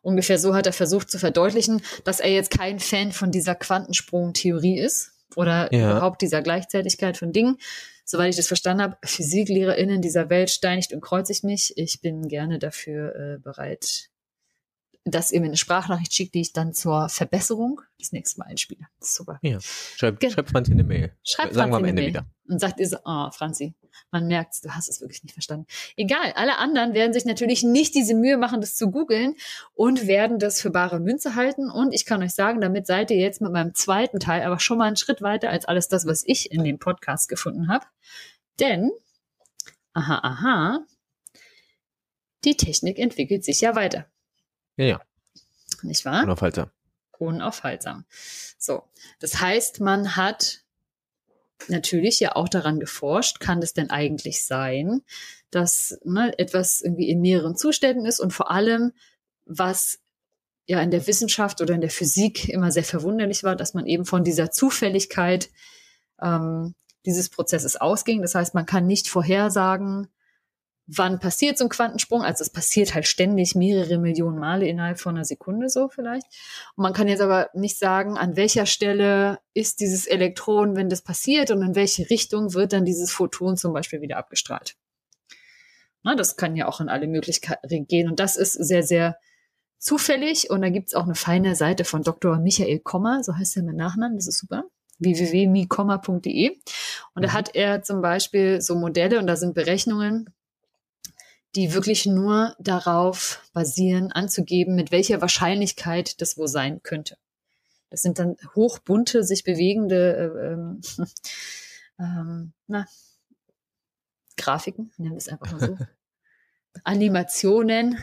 Ungefähr so hat er versucht zu verdeutlichen, dass er jetzt kein Fan von dieser Quantensprungtheorie ist oder ja. überhaupt dieser Gleichzeitigkeit von Dingen. Soweit ich das verstanden habe, PhysiklehrerInnen dieser Welt steinigt und kreuzigt mich. Ich bin gerne dafür äh, bereit, dass ihr mir eine Sprachnachricht schickt, die ich dann zur Verbesserung das nächste Mal einspiele. Das ist super. Ja. Schreibt, Ge schreibt Franzi eine Mail. Schreibt Sagen Franzi wir am Ende wieder. Und sagt ihr so, oh, Franzi, man merkt, du hast es wirklich nicht verstanden. Egal, alle anderen werden sich natürlich nicht diese Mühe machen, das zu googeln und werden das für bare Münze halten. Und ich kann euch sagen, damit seid ihr jetzt mit meinem zweiten Teil aber schon mal einen Schritt weiter als alles das, was ich in dem Podcast gefunden habe. Denn, aha, aha, die Technik entwickelt sich ja weiter. Ja, ja. Nicht wahr? Unaufhaltsam. Unaufhaltsam. So. Das heißt, man hat natürlich ja auch daran geforscht, kann es denn eigentlich sein, dass ne, etwas irgendwie in mehreren Zuständen ist und vor allem, was ja in der Wissenschaft oder in der Physik immer sehr verwunderlich war, dass man eben von dieser Zufälligkeit ähm, dieses Prozesses ausging. Das heißt, man kann nicht vorhersagen, wann passiert so ein Quantensprung? Also es passiert halt ständig mehrere Millionen Male innerhalb von einer Sekunde so vielleicht. Und man kann jetzt aber nicht sagen, an welcher Stelle ist dieses Elektron, wenn das passiert und in welche Richtung wird dann dieses Photon zum Beispiel wieder abgestrahlt. Na, das kann ja auch in alle Möglichkeiten gehen. Und das ist sehr, sehr zufällig. Und da gibt's auch eine feine Seite von Dr. Michael Kommer, so heißt er mit Nachnamen, das ist super www.mikomma.de. Und da mhm. hat er zum Beispiel so Modelle und da sind Berechnungen, die wirklich nur darauf basieren, anzugeben, mit welcher Wahrscheinlichkeit das wohl sein könnte. Das sind dann hochbunte, sich bewegende äh, ähm, na, Grafiken, nennen wir es einfach mal so. Animationen.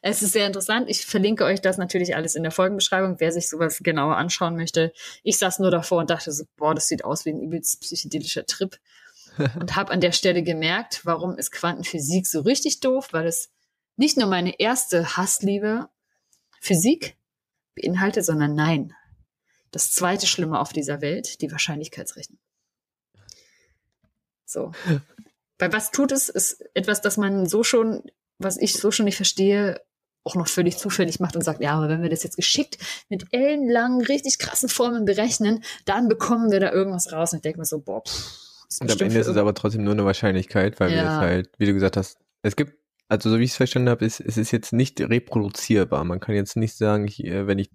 es ist sehr interessant. Ich verlinke euch das natürlich alles in der Folgenbeschreibung, wer sich sowas genauer anschauen möchte. Ich saß nur davor und dachte so, boah, das sieht aus wie ein übelst psychedelischer Trip und habe an der Stelle gemerkt, warum ist Quantenphysik so richtig doof, weil es nicht nur meine erste Hassliebe Physik beinhaltet, sondern nein, das zweite Schlimme auf dieser Welt, die Wahrscheinlichkeitsrechnung. So. Bei was tut es, ist etwas, das man so schon, was ich so schon nicht verstehe, auch noch völlig zufällig macht und sagt, ja, aber wenn wir das jetzt geschickt mit ellenlangen, richtig krassen Formeln berechnen, dann bekommen wir da irgendwas raus. Und ich denke mir so, boah, pff, und am Ende ist es aber trotzdem nur eine Wahrscheinlichkeit, weil ja. wir es halt, wie du gesagt hast, es gibt, also so wie ich es verstanden habe, ist, es ist jetzt nicht reproduzierbar. Man kann jetzt nicht sagen, hier, wenn ich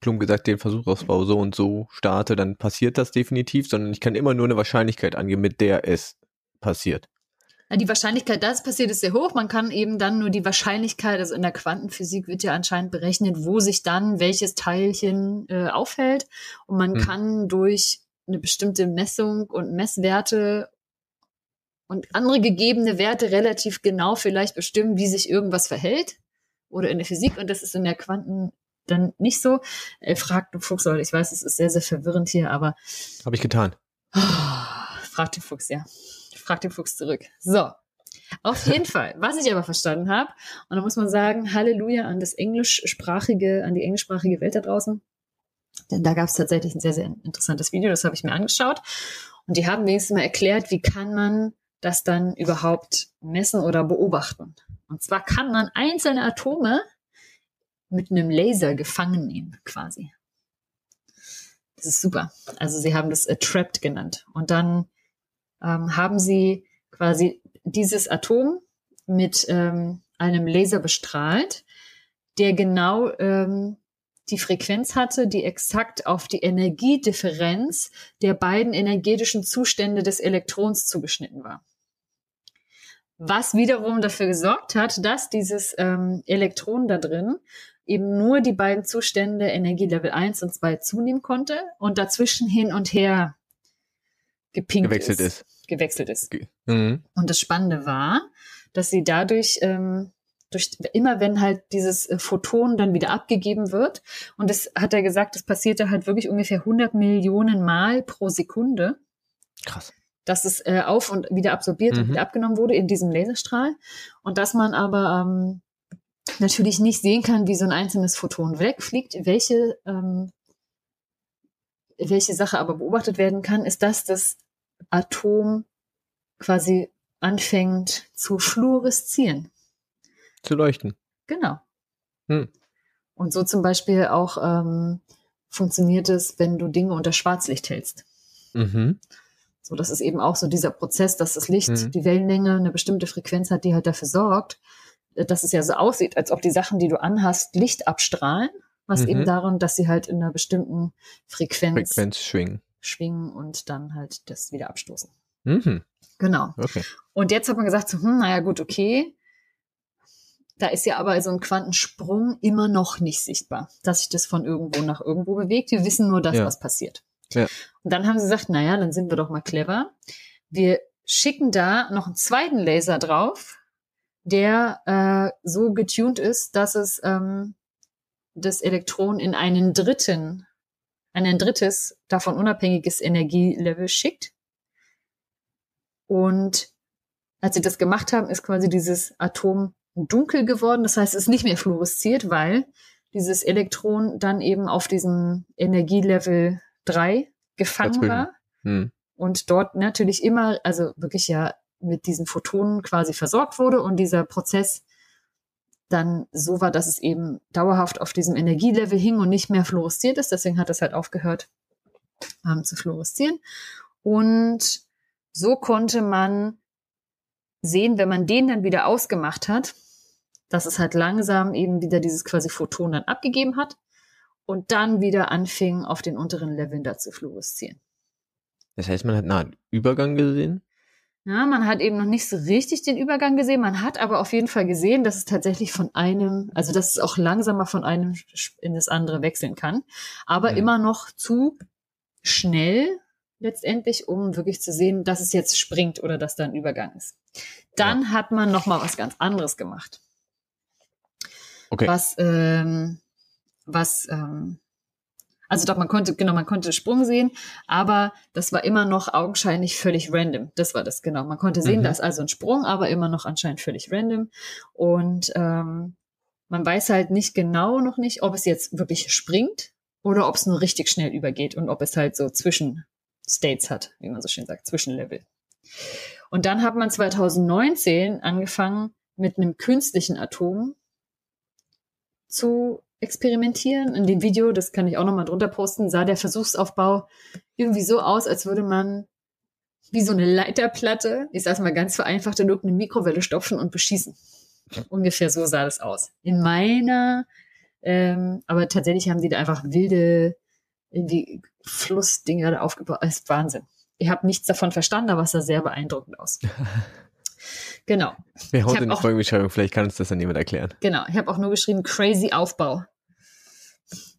plump gesagt den Versuchsausbau so und so starte, dann passiert das definitiv, sondern ich kann immer nur eine Wahrscheinlichkeit angeben, mit der es passiert. Die Wahrscheinlichkeit, dass es passiert, ist sehr hoch. Man kann eben dann nur die Wahrscheinlichkeit, also in der Quantenphysik wird ja anscheinend berechnet, wo sich dann welches Teilchen äh, aufhält. Und man hm. kann durch eine bestimmte Messung und Messwerte und andere gegebene Werte relativ genau vielleicht bestimmen, wie sich irgendwas verhält oder in der Physik und das ist in der Quanten dann nicht so. Er fragt den Fuchs, weil ich weiß, es ist sehr, sehr verwirrend hier, aber. Habe ich getan. Oh, frag den Fuchs, ja. Frag den Fuchs zurück. So. Auf jeden Fall. Was ich aber verstanden habe, und da muss man sagen, Halleluja an das englischsprachige, an die englischsprachige Welt da draußen. Denn da gab es tatsächlich ein sehr, sehr interessantes Video, das habe ich mir angeschaut. Und die haben wenigstens mal erklärt, wie kann man das dann überhaupt messen oder beobachten. Und zwar kann man einzelne Atome mit einem Laser gefangen nehmen, quasi. Das ist super. Also sie haben das äh, Trapped genannt. Und dann ähm, haben sie quasi dieses Atom mit ähm, einem Laser bestrahlt, der genau ähm, die Frequenz hatte, die exakt auf die Energiedifferenz der beiden energetischen Zustände des Elektrons zugeschnitten war. Was wiederum dafür gesorgt hat, dass dieses ähm, Elektron da drin eben nur die beiden Zustände Energielevel 1 und 2 zunehmen konnte und dazwischen hin und her gepinkt gewechselt ist. ist. Gewechselt ist. Mhm. Und das Spannende war, dass sie dadurch, ähm, durch, immer wenn halt dieses äh, Photon dann wieder abgegeben wird, und das hat er gesagt, das passierte halt wirklich ungefähr 100 Millionen Mal pro Sekunde. Krass. Dass es äh, auf und wieder absorbiert und Mhm. wieder abgenommen wurde in diesem Laserstrahl. Und dass man aber ähm, natürlich nicht sehen kann, wie so ein einzelnes Photon wegfliegt. Welche, ähm, welche Sache aber beobachtet werden kann, ist, dass das Atom quasi anfängt zu fluoreszieren. Zu leuchten. Genau. Hm. Und so zum Beispiel auch ähm, funktioniert es, wenn du Dinge unter Schwarzlicht hältst. Mhm. So, das ist eben auch so dieser Prozess, dass das Licht, Mhm. die Wellenlänge eine bestimmte Frequenz hat, die halt dafür sorgt, äh, dass es ja so aussieht, als ob die Sachen, die du anhast, Licht abstrahlen, was Mhm. eben daran, dass sie halt in einer bestimmten Frequenz, Frequenz schwingen. schwingen und dann halt das wieder abstoßen. Mhm. Genau. Okay. Und jetzt hat man gesagt, so, hm, naja, gut, okay. Da ist ja aber so ein Quantensprung immer noch nicht sichtbar, dass sich das von irgendwo nach irgendwo bewegt. Wir wissen nur, dass Ja. was passiert. Ja. Und dann haben sie gesagt, naja, dann sind wir doch mal clever. Wir schicken da noch einen zweiten Laser drauf, der äh, so getuned ist, dass es ähm, das Elektron in einen dritten, in ein drittes, davon unabhängiges Energielevel schickt. Und als sie das gemacht haben, ist quasi dieses Atom dunkel geworden. Das heißt, es ist nicht mehr fluoresziert, weil dieses Elektron dann eben auf diesem Energielevel 3 gefangen war Hm. und dort natürlich immer, also wirklich ja mit diesen Photonen quasi versorgt wurde und dieser Prozess dann so war, dass es eben dauerhaft auf diesem Energielevel hing und nicht mehr fluoresziert ist. Deswegen hat es halt aufgehört ähm, zu fluoreszieren. Und so konnte man sehen, wenn man den dann wieder ausgemacht hat, dass es halt langsam eben wieder dieses quasi Photon dann abgegeben hat und dann wieder anfing, auf den unteren Leveln da zu fluoreszieren. Das heißt, man hat eine Art Übergang gesehen? Ja, man hat eben noch nicht so richtig den Übergang gesehen. Man hat aber auf jeden Fall gesehen, dass es tatsächlich von einem, also dass es auch langsamer von einem in das andere wechseln kann. Aber Mhm. immer noch zu schnell letztendlich, um wirklich zu sehen, dass es jetzt springt oder dass da ein Übergang ist. Dann hat man noch mal was ganz anderes gemacht. Okay. Was, ähm, was, ähm, also doch, man konnte, genau, man konnte Sprung sehen, aber das war immer noch augenscheinlich völlig random. Das war das, genau. Man konnte sehen, Mhm. da ist also ein Sprung, aber immer noch anscheinend völlig random. Und ähm, man weiß halt nicht genau noch nicht, ob es jetzt wirklich springt oder ob es nur richtig schnell übergeht und ob es halt so Zwischenstates hat, wie man so schön sagt, Zwischenlevel. Und dann hat man 2019 angefangen, mit einem künstlichen Atom zu experimentieren. In dem Video, das kann ich auch nochmal drunter posten, sah der Versuchsaufbau irgendwie so aus, als würde man wie so eine Leiterplatte, ich sag's mal ganz vereinfacht, in irgendeine Mikrowelle stopfen und beschießen. Ungefähr so sah das aus. In meiner, ähm, aber tatsächlich haben die da einfach wilde irgendwie Flussdinger da aufgebaut. Das ist Wahnsinn. Ich habe nichts davon verstanden, aber es sah sehr beeindruckend aus. Genau. Hauen hab in die Folgenbeschreibung, vielleicht kann uns das dann jemand erklären. Genau, ich habe auch nur geschrieben, crazy Aufbau,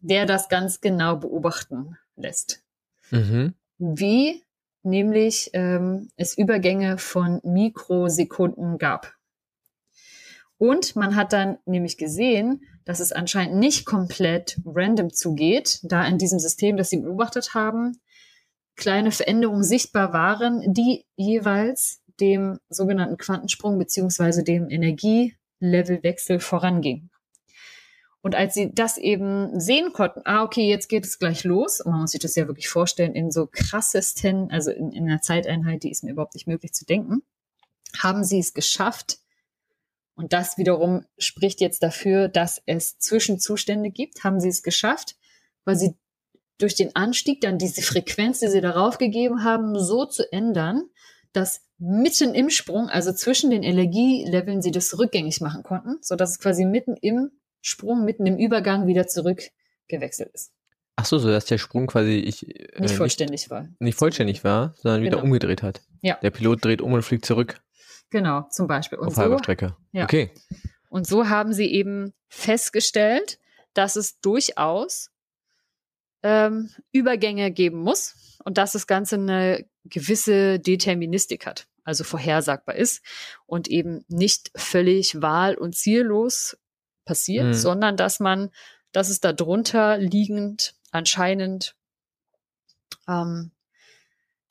der das ganz genau beobachten lässt. Mhm. Wie nämlich ähm, es Übergänge von Mikrosekunden gab. Und man hat dann nämlich gesehen, dass es anscheinend nicht komplett random zugeht, da in diesem System, das sie beobachtet haben, kleine Veränderungen sichtbar waren, die jeweils dem sogenannten Quantensprung beziehungsweise dem Energielevelwechsel voranging. Und als sie das eben sehen konnten, ah, okay, jetzt geht es gleich los, und man muss sich das ja wirklich vorstellen, in so krassesten, also in, in einer Zeiteinheit, die ist mir überhaupt nicht möglich zu denken, haben sie es geschafft, und das wiederum spricht jetzt dafür, dass es Zwischenzustände gibt, haben sie es geschafft, weil sie durch den Anstieg dann diese Frequenz, die sie darauf gegeben haben, so zu ändern, dass mitten im Sprung, also zwischen den Energieleveln, sie das rückgängig machen konnten, so dass es quasi mitten im Sprung, mitten im Übergang wieder zurückgewechselt ist. Ach so, so dass der Sprung quasi ich, äh, nicht vollständig nicht, war. Nicht vollständig war, sondern wieder Genau. umgedreht hat. Ja. Der Pilot dreht um und fliegt zurück Genau, zum Beispiel. Und auf so, halber Strecke. ja. Okay. und so haben sie eben festgestellt, dass es durchaus ähm, Übergänge geben muss und dass das Ganze eine gewisse Deterministik hat, also vorhersagbar ist und eben nicht völlig wahl- und ziellos passiert, Mhm. sondern dass man, dass es darunter liegend anscheinend ähm,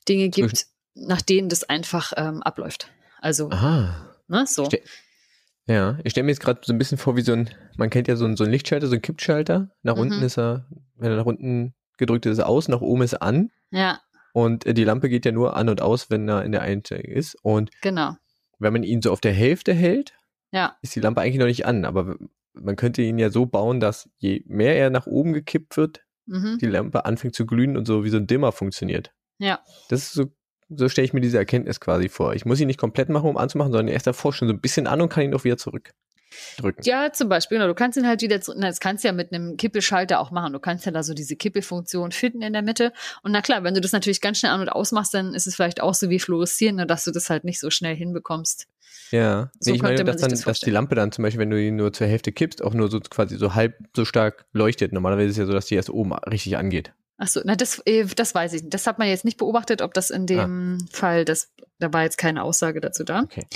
Dinge gibt, nach denen das einfach ähm, abläuft. Also, Aha. ne, so. Ste- Ja, ich stelle mir jetzt gerade so ein bisschen vor, wie so ein, man kennt ja so einen, so einen Lichtschalter, so einen Kippschalter. Nach Mhm. unten ist er, wenn er nach unten gedrückt ist, ist er aus, nach oben ist er an. Ja, Und äh, die Lampe geht ja nur an und aus, wenn er in der Einstellung ist. Und genau. wenn man ihn so auf der Hälfte hält, Ja, ist die Lampe eigentlich noch nicht an. Aber man könnte ihn ja so bauen, dass je mehr er nach oben gekippt wird, mhm. die Lampe anfängt zu glühen und so wie so ein Dimmer funktioniert. ja. Das ist so, so stelle ich mir diese Erkenntnis quasi vor. Ich muss ihn nicht komplett machen, um anzumachen, sondern erst davor schon so ein bisschen an und kann ihn auch wieder zurückdrücken. Ja, zum Beispiel, genau, du kannst ihn halt wieder, zu- na, das kannst du ja mit einem Kippelschalter auch machen. Du kannst ja da so diese Kippelfunktion finden in der Mitte. Und na klar, wenn du das natürlich ganz schnell an- und ausmachst, dann ist es vielleicht auch so wie Fluoreszieren, nur dass du das halt nicht so schnell hinbekommst. Ja, So nee, ich meine, könnte man dass, dann, das dass die. Lampe dann zum Beispiel, wenn du ihn nur zur Hälfte kippst, auch nur so quasi so halb so stark leuchtet. Normalerweise ist es ja so, dass die erst oben richtig angeht. Ach so, na, das, äh, das weiß ich nicht. Das hat man jetzt nicht beobachtet, ob das in dem Fall, das, da war jetzt keine Aussage dazu da. Okay.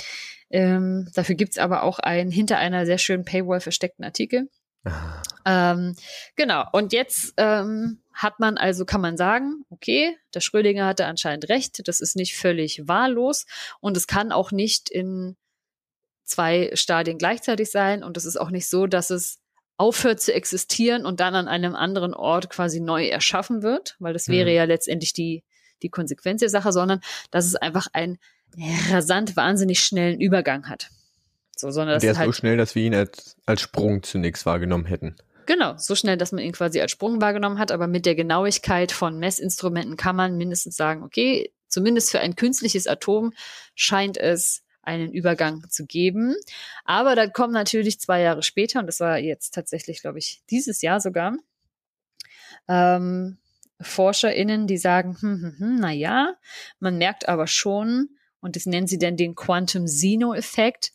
Ähm, dafür gibt's aber auch einen hinter einer sehr schönen Paywall versteckten Artikel. Ah, Ähm, genau, und jetzt ähm, hat man also, kann man sagen, okay, der Schrödinger hatte anscheinend recht, das ist nicht völlig wahllos und es kann auch nicht in zwei Stadien gleichzeitig sein und es ist auch nicht so, dass es aufhört zu existieren und dann an einem anderen Ort quasi neu erschaffen wird, weil das wäre Mhm. ja letztendlich die, die Konsequenz der Sache, sondern dass es einfach einen rasant wahnsinnig schnellen Übergang hat. So, sondern der ist halt so schnell, dass wir ihn als, als Sprung zunächst wahrgenommen hätten. Genau, so schnell, dass man ihn quasi als Sprung wahrgenommen hat, aber mit der Genauigkeit von Messinstrumenten kann man mindestens sagen, okay, zumindest für ein künstliches Atom scheint es einen Übergang zu geben. Aber dann kommen natürlich zwei Jahre später, und das war jetzt tatsächlich, glaube ich, dieses Jahr sogar, ähm, ForscherInnen, die sagen, hm, hm, hm, na ja, man merkt aber schon, und das nennen sie dann den Quantum Zeno-Effekt,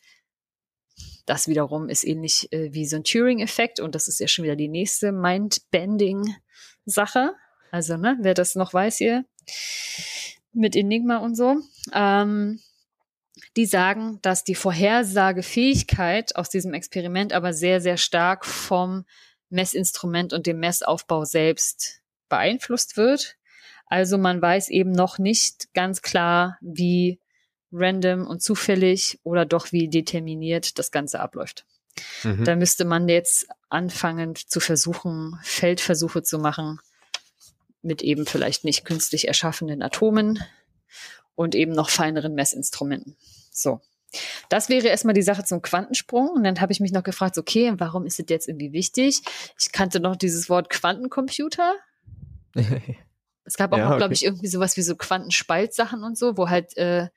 das wiederum ist ähnlich äh, wie so ein Turing-Effekt und das ist ja schon wieder die nächste Mind-Bending-Sache. Also, ne, wer das noch weiß hier mit Enigma und so, ähm, die sagen, dass die Vorhersagefähigkeit aus diesem Experiment aber sehr, sehr stark vom Messinstrument und dem Messaufbau selbst beeinflusst wird. Also man weiß eben noch nicht ganz klar, wie random und zufällig oder doch wie determiniert das Ganze abläuft. Mhm. Da müsste man jetzt anfangen zu versuchen, Feldversuche zu machen mit eben vielleicht nicht künstlich erschaffenen Atomen und eben noch feineren Messinstrumenten. So. Das wäre erstmal die Sache zum Quantensprung. Und dann habe ich mich noch gefragt, okay, warum ist es jetzt irgendwie wichtig? Ich kannte noch dieses Wort Quantencomputer. Es gab auch Ja, okay. glaube ich, irgendwie sowas wie so Quantenspaltsachen und so, wo halt äh,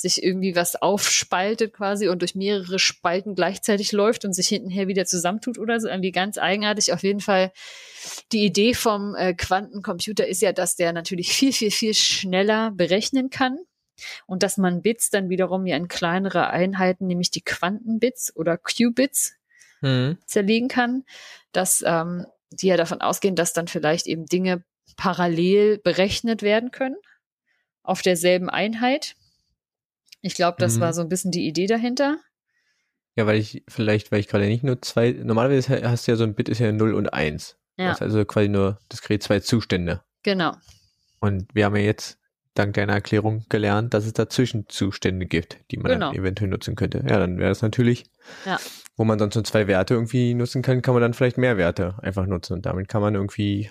sich irgendwie was aufspaltet quasi und durch mehrere Spalten gleichzeitig läuft und sich hintenher wieder zusammentut oder so. Irgendwie ganz eigenartig. Auf jeden Fall, die Idee vom äh, Quantencomputer ist ja, dass der natürlich viel, viel, viel schneller berechnen kann. Und dass man Bits dann wiederum ja in kleinere Einheiten, nämlich die Quantenbits oder Qubits, Mhm. zerlegen kann, dass ähm, die ja davon ausgehen, dass dann vielleicht eben Dinge parallel berechnet werden können auf derselben Einheit. Ich glaube, das Mhm. war so ein bisschen die Idee dahinter. Ja, weil ich, vielleicht, weil ich gerade nicht nur zwei, normalerweise hast du ja so ein Bit ist ja 0 und 1. Ja. Das ist also quasi nur diskret zwei Zustände. Genau. Und wir haben ja jetzt dank deiner Erklärung gelernt, dass es da Zwischenzustände gibt, die man Genau. dann eventuell nutzen könnte. Ja, dann wäre das natürlich, Ja. wo man sonst nur zwei Werte irgendwie nutzen kann, kann man dann vielleicht mehr Werte einfach nutzen. Und damit kann man irgendwie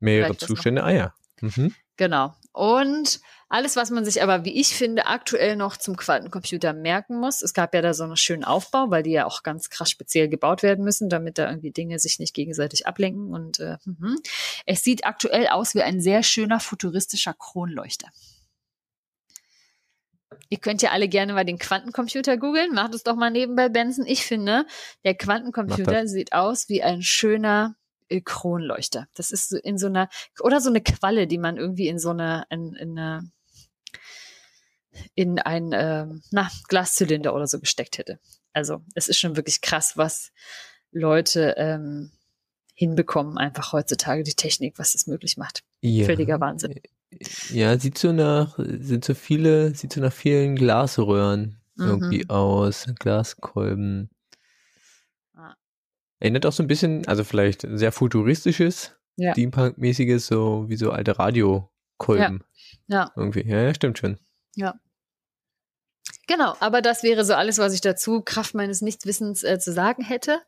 mehrere Vielleicht. Zustände, ah ja. Mhm. Genau. Und Alles, was man sich aber, wie ich finde, aktuell noch zum Quantencomputer merken muss. Es gab ja da so einen schönen Aufbau, weil die ja auch ganz krass speziell gebaut werden müssen, damit da irgendwie Dinge sich nicht gegenseitig ablenken. Und äh, mhm. es sieht aktuell aus wie ein sehr schöner futuristischer Kronleuchter. Ihr könnt ja alle gerne mal den Quantencomputer googeln. Macht es doch mal nebenbei, Benson. Ich finde, der Quantencomputer sieht aus wie ein schöner äh, Kronleuchter. Das ist so in so einer, oder so eine Qualle, die man irgendwie in so eine, in, in eine, in ein äh, na, Glaszylinder oder so gesteckt hätte. Also es ist schon wirklich krass, was Leute ähm, hinbekommen, einfach heutzutage die Technik, was das möglich macht. Ja. Völliger Wahnsinn. Ja, sieht so nach, sind so viele, sieht so nach vielen Glasröhren mhm. irgendwie aus, Glaskolben. Ah. Erinnert auch so ein bisschen, also vielleicht sehr futuristisches, ja. Steampunk-mäßiges, so wie so alte Radiokolben. Ja. ja. Irgendwie. Ja, ja, stimmt schon. Ja. Genau, aber das wäre so alles, was ich dazu Kraft meines Nichtwissens äh, zu sagen hätte.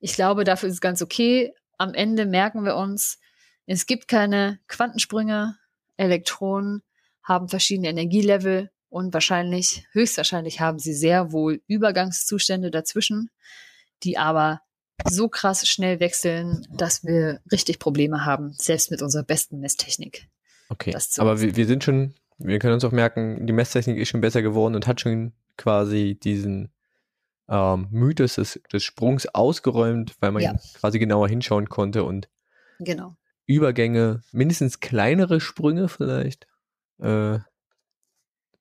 Ich glaube, dafür ist es ganz okay. Am Ende merken wir uns, es gibt keine Quantensprünge, Elektronen haben verschiedene Energielevel und wahrscheinlich, höchstwahrscheinlich haben sie sehr wohl Übergangszustände dazwischen, die aber so krass schnell wechseln, dass wir richtig Probleme haben, selbst mit unserer besten Messtechnik. Okay, aber wir, wir sind schon, wir können uns auch merken, die Messtechnik ist schon besser geworden und hat schon quasi diesen ähm, Mythos des, des Sprungs ausgeräumt, weil man ja. quasi genauer hinschauen konnte und genau. Übergänge, mindestens kleinere Sprünge vielleicht, äh,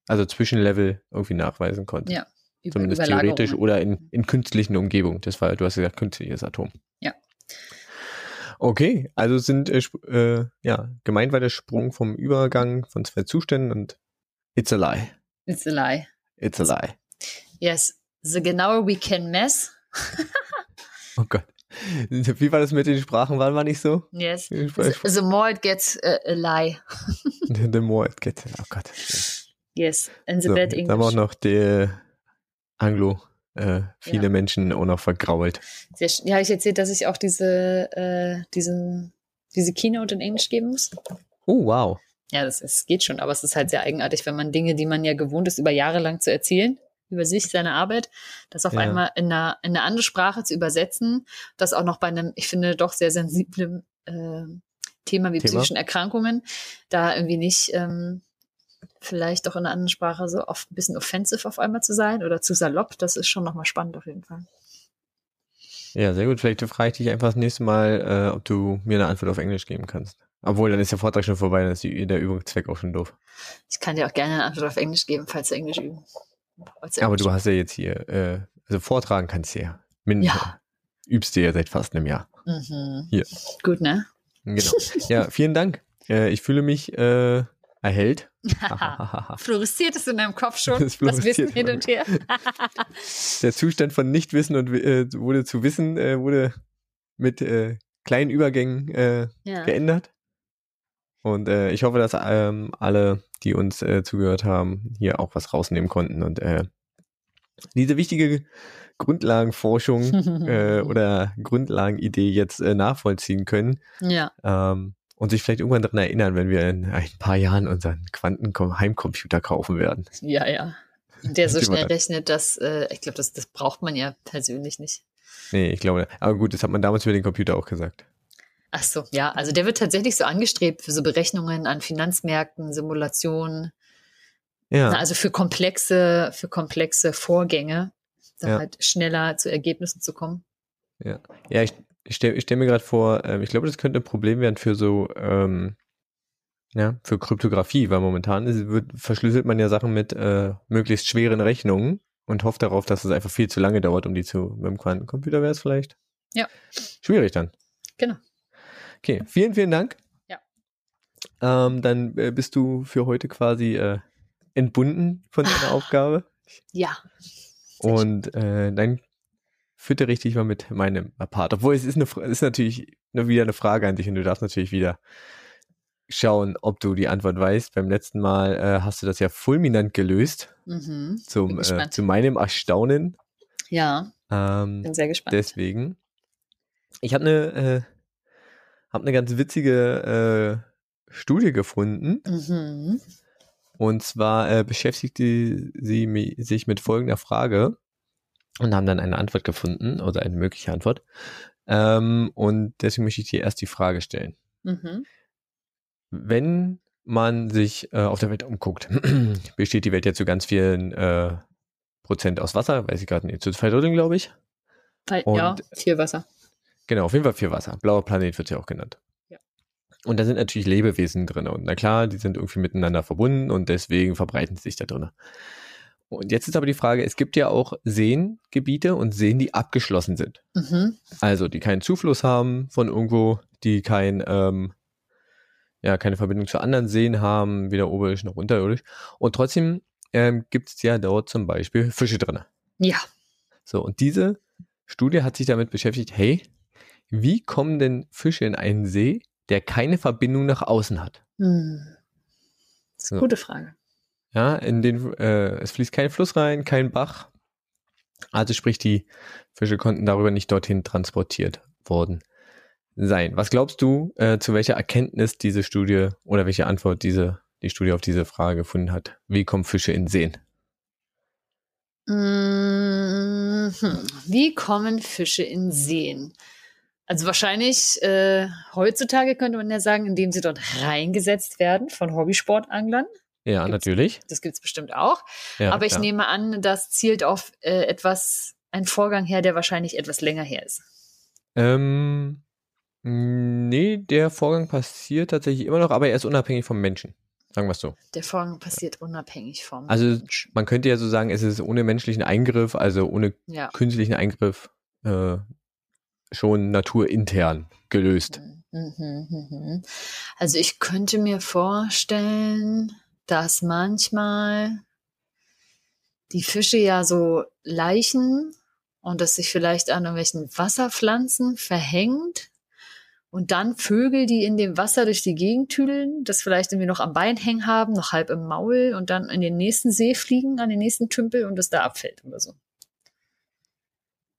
also Zwischenlevel irgendwie nachweisen konnte. Ja. Über, Zumindest theoretisch oder in, in künstlichen Umgebungen. Das war, du hast gesagt, künstliches Atom. Ja. Okay, also sind äh, äh, ja gemeint war der Sprung vom Übergang von zwei Zuständen und it's a lie. It's a lie. It's a lie. Yes, the genauer we can mess. oh Gott. Wie war das mit den Sprachen? Waren wir nicht so? Yes. The, the more it gets a, a lie. the more it gets, oh Gott. Yes, and the so, bad English. Dann haben wir auch noch die Anglo, äh, viele ja. Menschen auch noch vergrault. Sehr, ja, ich erzählt, dass ich auch diese, äh, diesen, diese Keynote in Englisch geben muss. Oh, wow. Ja, das ist, geht schon, aber es ist halt sehr eigenartig, wenn man Dinge, die man ja gewohnt ist, über Jahre lang zu erzählen, über sich, seine Arbeit, das auf ja. einmal in, einer, in eine andere Sprache zu übersetzen, das auch noch bei einem, ich finde, doch sehr sensiblen äh, Thema wie Thema? psychischen Erkrankungen, da irgendwie nicht ähm, vielleicht doch in einer anderen Sprache so oft ein bisschen offensiv auf einmal zu sein oder zu salopp, das ist schon nochmal spannend auf jeden Fall. Ja, sehr gut. Vielleicht frage ich dich einfach das nächste Mal, äh, ob du mir eine Antwort auf Englisch geben kannst. Obwohl, dann ist der Vortrag schon vorbei, dann ist die, der Übungszweck auch schon doof. Ich kann dir auch gerne eine Antwort auf Englisch geben, falls du Englisch üben. Aber du hast ja jetzt hier, äh, also vortragen kannst du ja. Min ja. Übst du ja seit fast einem Jahr. Mhm. Hier. Gut, ne? Genau. Ja, vielen Dank. Äh, ich fühle mich äh, erhellt. Floristiert es in deinem Kopf schon? Das, das Wissen hin und her. Der Zustand von Nichtwissen und äh, wurde zu Wissen äh, wurde mit äh, kleinen Übergängen äh, ja. geändert. Und äh, ich hoffe, dass ähm, alle, die uns äh, zugehört haben, hier auch was rausnehmen konnten und diese wichtige Grundlagenforschung oder Grundlagenidee jetzt nachvollziehen können. Ja. Ähm, und sich vielleicht irgendwann daran erinnern, wenn wir in ein paar Jahren unseren Quanten-Heimcomputer kaufen werden. Ja, ja. Der so schnell rechnet, dass, äh, ich glaube, das, das braucht man ja persönlich nicht. Nee, ich glaube, aber gut, das hat man damals über den Computer auch gesagt. Ach so, ja, also der wird tatsächlich so angestrebt für so Berechnungen an Finanzmärkten, Simulationen. Ja. also für komplexe, für komplexe Vorgänge, da ja. halt schneller zu Ergebnissen zu kommen. Ja, ja, ich, ich stelle stell mir gerade vor, ähm, ich glaube, das könnte ein Problem werden für so, ähm, ja, für Kryptographie, weil momentan ist, wird, verschlüsselt man ja Sachen mit äh, möglichst schweren Rechnungen und hofft darauf, dass es einfach viel zu lange dauert, um die zu, mit dem Quantencomputer wäre es vielleicht. Ja. Schwierig dann. Genau. Okay, vielen, vielen Dank. Ja. Ähm, dann äh, bist du für heute quasi äh, entbunden von deiner Aufgabe. Ja. Und äh, dann füttere ich dich mal mit meinem Part. Obwohl es ist, eine, ist natürlich nur wieder eine Frage an dich und du darfst natürlich wieder schauen, ob du die Antwort weißt. Beim letzten Mal äh, hast du das ja fulminant gelöst. Mhm, zum, äh, zu meinem Erstaunen. Ja. Ähm, bin sehr gespannt. Deswegen. Ich habe eine, äh, hab eine ganz witzige äh, Studie gefunden. Mhm. Und zwar äh, beschäftigte sie mi- sich mit folgender Frage und haben dann eine Antwort gefunden oder eine mögliche Antwort. Ähm, und deswegen möchte ich dir erst die Frage stellen. Mhm. Wenn man sich äh, auf der Welt umguckt, besteht die Welt ja zu ganz vielen äh, Prozent aus Wasser, weiß ich gerade nicht, zu zwei Dritteln, glaube ich. Und- ja, viel Wasser. Genau, auf jeden Fall viel Wasser. Blauer Planet wird ja auch genannt. Ja. Und da sind natürlich Lebewesen drin. Und na klar, die sind irgendwie miteinander verbunden und deswegen verbreiten sie sich da drin. Und jetzt ist aber die Frage, es gibt ja auch Seengebiete und Seen, die abgeschlossen sind. Mhm. Also die keinen Zufluss haben von irgendwo, die kein, ähm, ja, keine Verbindung zu anderen Seen haben, weder oberirdisch noch unterirdisch. Und trotzdem ähm, gibt es ja dort zum Beispiel Fische drin. Ja. So, und diese Studie hat sich damit beschäftigt, hey, wie kommen denn Fische in einen See, der keine Verbindung nach außen hat? Hm. Das ist eine So. gute Frage. Ja, in den, äh, es fließt kein Fluss rein, kein Bach. Also sprich, die Fische konnten darüber nicht dorthin transportiert worden sein. Was glaubst du, äh, zu welcher Erkenntnis diese Studie oder welche Antwort diese, die Studie auf diese Frage gefunden hat? Wie kommen Fische in Seen? Mhm. Wie kommen Fische in Seen? Also wahrscheinlich äh, heutzutage könnte man ja sagen, indem sie dort reingesetzt werden von Hobbysportanglern. Ja, Gibt's- natürlich. Das gibt es bestimmt auch. Ja, Aber ich klar. nehme an, das zielt auf äh, etwas, einen Vorgang her, der wahrscheinlich etwas länger her ist. Ähm, nee, der Vorgang passiert tatsächlich immer noch, aber er ist unabhängig vom Menschen. Sagen wir es so. Der Vorgang passiert unabhängig vom Also Mensch. man könnte ja so sagen, es ist ohne menschlichen Eingriff, also ohne Ja. künstlichen Eingriff äh, schon naturintern gelöst. Mhm, mhm, mhm. Also ich könnte mir vorstellen, dass manchmal die Fische ja so Leichen und das sich vielleicht an irgendwelchen Wasserpflanzen verhängt und dann Vögel, die in dem Wasser durch die Gegend tüdeln, das vielleicht irgendwie noch am Bein hängen haben, noch halb im Maul und dann in den nächsten See fliegen, an den nächsten Tümpel und es da abfällt oder so.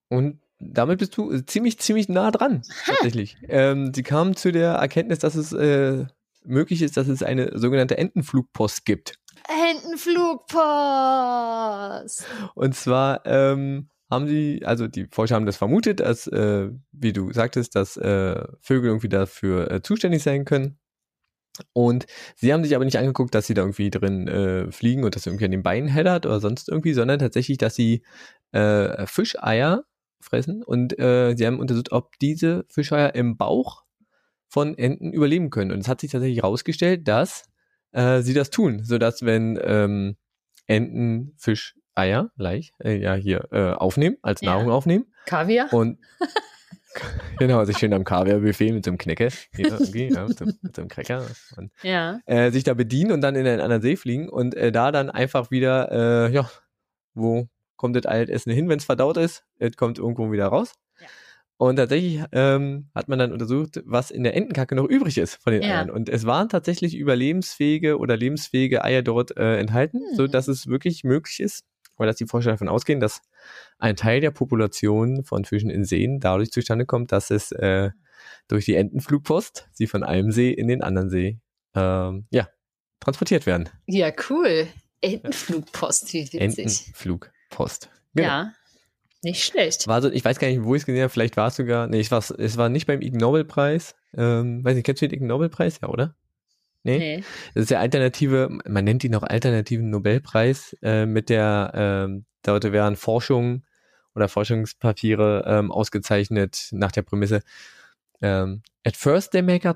Und damit bist du ziemlich, ziemlich nah dran, tatsächlich. ähm, sie kamen zu der Erkenntnis, dass es äh, möglich ist, dass es eine sogenannte Entenflugpost gibt. Entenflugpost! Und zwar ähm, haben sie, also die Forscher haben das vermutet, dass, äh, wie du sagtest, dass äh, Vögel irgendwie dafür äh, zuständig sein können. Und sie haben sich aber nicht angeguckt, dass sie da irgendwie drin äh, fliegen und das irgendwie an den Beinen heddert oder sonst irgendwie, sondern tatsächlich, dass sie äh, Fischeier fressen und äh, sie haben untersucht, ob diese Fischeier im Bauch von Enten überleben können. Und es hat sich tatsächlich herausgestellt, dass äh, sie das tun, sodass wenn ähm, Enten Fischeier, leicht, äh, ja hier äh, aufnehmen, als Ja. Nahrung aufnehmen Kaviar? und genau, sich schön am Kaviar-Buffet mit so einem Knecke, hier irgendwie, ja, mit, so, mit so einem Cracker und Ja. äh, sich da bedienen und dann in einen anderen See fliegen und äh, da dann einfach wieder, äh, ja, wo kommt das Essen hin, wenn es verdaut ist? Es kommt irgendwo wieder raus. Und tatsächlich ähm, hat man dann untersucht, was in der Entenkacke noch übrig ist von den Ja. Eiern. Und es waren tatsächlich überlebensfähige oder lebensfähige Eier dort äh, enthalten, Hm. so dass es wirklich möglich ist, oder dass die Forscher davon ausgehen, dass ein Teil der Population von Fischen in Seen dadurch zustande kommt, dass es äh, durch die Entenflugpost sie von einem See in den anderen See ähm, ja, transportiert werden. Ja, cool. Entenflugpost, wie witzig. Entenflugpost. Genau. Ja, nicht schlecht. War so, ich weiß gar nicht, wo ich es gesehen habe, vielleicht war es sogar, nee, es war, es war nicht beim Ig Nobel-Preis. Ähm, weiß nicht, kennst du den Ig Nobel-Preis? Ja, oder? Nee? Nee. Das ist der alternative, man nennt ihn auch alternativen Nobelpreis, äh, mit der, ähm, dort werden Forschung oder Forschungspapiere ähm, ausgezeichnet nach der Prämisse, ähm, at first they make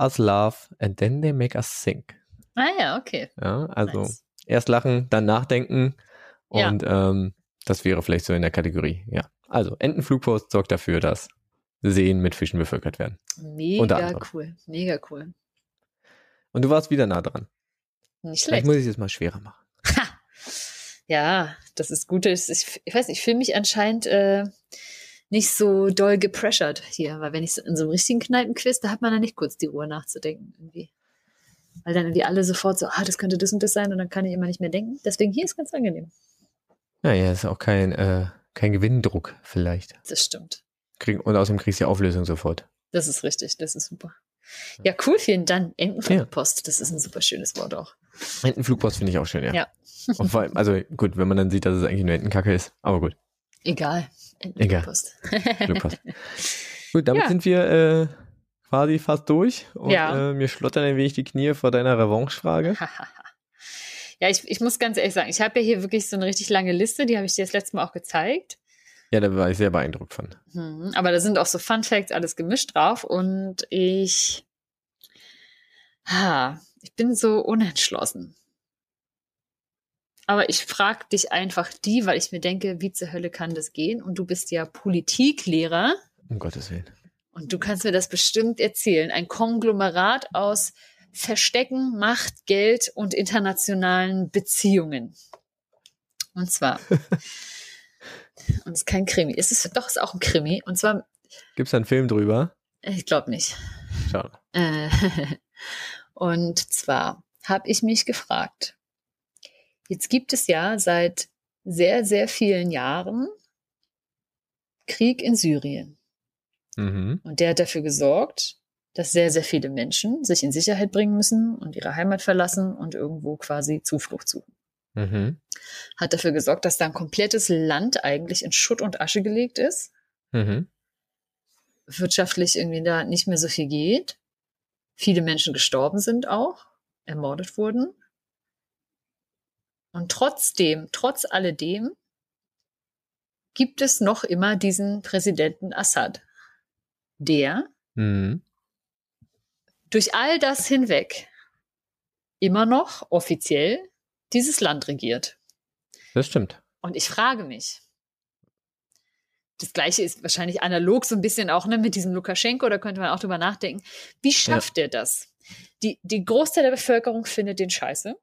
us laugh and then they make us think. Ah ja, okay. Ja, also Nice. erst lachen, dann nachdenken Ja. und ähm, das wäre vielleicht so in der Kategorie, ja. Also Entenflugpost sorgt dafür, dass Seen mit Fischen bevölkert werden. Mega cool. Mega cool. Und du warst wieder nah dran. Nicht Vielleicht schlecht. muss ich es mal schwerer machen. Ja, das ist gut. Ich, ich weiß nicht, ich fühle mich anscheinend äh, nicht so doll gepressured hier, weil wenn ich in so einem richtigen Kneipenquiz, da hat man dann nicht kurz die Ruhe nachzudenken irgendwie. Weil dann irgendwie alle sofort so, ah, das könnte das und das sein und dann kann ich immer nicht mehr denken. Deswegen hier ist ganz angenehm. Ja, ja, ist auch kein, äh, kein Gewinndruck vielleicht. Das stimmt. Krieg, und außerdem kriegst du die Auflösung sofort. Das ist richtig, das ist super. Ja, cool, vielen Dank. Entenpost, das ist ein super schönes Wort auch. Entenflugpost finde ich auch schön, ja. Ja. Und vor allem, also gut, wenn man dann sieht, dass es eigentlich nur Entenkacke ist, aber gut. Egal. Egal. Post. Flugpost. gut, damit Ja. sind wir äh, quasi fast durch und Ja. äh, mir schlottern ein wenig die Knie vor deiner Revanche-Frage. ja, ich, ich muss ganz ehrlich sagen, ich habe ja hier wirklich so eine richtig lange Liste, die habe ich dir das letzte Mal auch gezeigt. Ja, da war ich sehr beeindruckt von. Hm, aber da sind auch so Fun Facts, alles gemischt drauf und ich, ha, ich bin so unentschlossen. Aber ich frage dich einfach die, weil ich mir denke, wie zur Hölle kann das gehen? Und du bist ja Politiklehrer Um Gottes Willen. und du kannst mir das bestimmt erzählen. Ein Konglomerat aus Verstecken, Macht, Geld und internationalen Beziehungen. Und zwar, und es ist kein Krimi, es ist doch es ist auch ein Krimi. Und zwar, Gibt's da einen Film drüber? ich glaube nicht. Schade. Äh, und zwar habe ich mich gefragt, jetzt gibt es ja seit sehr, sehr vielen Jahren Krieg in Syrien. Mhm. Und der hat dafür gesorgt, dass sehr, sehr viele Menschen sich in Sicherheit bringen müssen und ihre Heimat verlassen und irgendwo quasi Zuflucht suchen. Mhm. Hat dafür gesorgt, dass da ein komplettes Land eigentlich in Schutt und Asche gelegt ist, Mhm. wirtschaftlich irgendwie da nicht mehr so viel geht, viele Menschen gestorben sind auch, ermordet wurden. Und trotzdem, trotz alledem, gibt es noch immer diesen Präsidenten Assad, der Mhm. Durch all das hinweg immer noch offiziell dieses Land regiert. Das stimmt. Und ich frage mich, das gleiche ist wahrscheinlich analog so ein bisschen auch ne, mit diesem Lukaschenko, da könnte man auch drüber nachdenken. Wie schafft er das? Die, die Großteil der Bevölkerung findet den scheiße.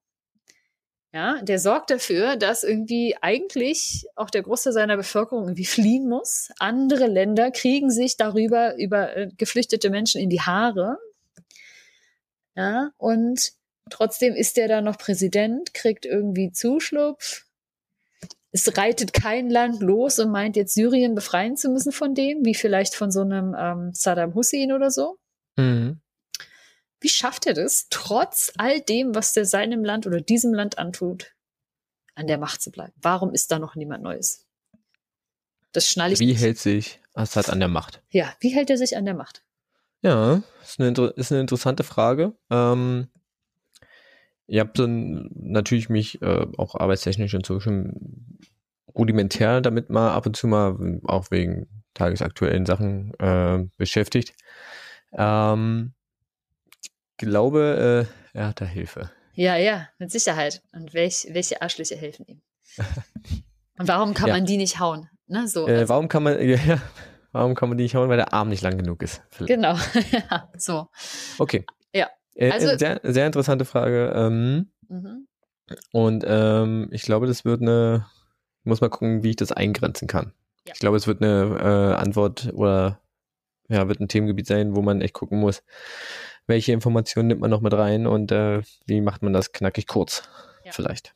Ja, der sorgt dafür, dass irgendwie eigentlich auch der Großteil seiner Bevölkerung irgendwie fliehen muss. Andere Länder kriegen sich darüber über äh, geflüchtete Menschen in die Haare. Ja, und trotzdem ist der da noch Präsident, kriegt irgendwie Zuschlupf. Es reitet kein Land los und meint jetzt Syrien befreien zu müssen von dem, wie vielleicht von so einem ähm, Saddam Hussein oder so. Mhm. Wie schafft er das, trotz all dem, was der seinem Land oder diesem Land antut, an der Macht zu bleiben? Warum ist da noch niemand Neues? Das schnalle ich Wie nicht. hält sich Assad an der Macht? ja, wie hält er sich an der Macht? Ja, ist eine, ist eine interessante Frage. Ähm, ihr habt dann natürlich mich äh, auch arbeitstechnisch inzwischen rudimentär damit mal ab und zu mal, auch wegen tagesaktuellen Sachen äh, beschäftigt. Ähm, glaube, äh, er hat da Hilfe. Ja, ja, mit Sicherheit. Und welch, welche Arschlöcher helfen ihm? Und warum kann Ja. man die nicht hauen? Ne, so, Äh, also, warum kann man, ja, warum kann man die nicht hauen, weil der Arm nicht lang genug ist? Vielleicht. genau, ja, so. Okay. Ja. Äh, Also- sehr, sehr interessante Frage. Ähm, Mhm. Und ähm, ich glaube, das wird eine, ich muss mal gucken, wie ich das eingrenzen kann. Ja. Ich glaube, es wird eine äh, Antwort oder ja, wird ein Themengebiet sein, wo man echt gucken muss, welche Informationen nimmt man noch mit rein und äh, wie macht man das knackig kurz Ja. vielleicht.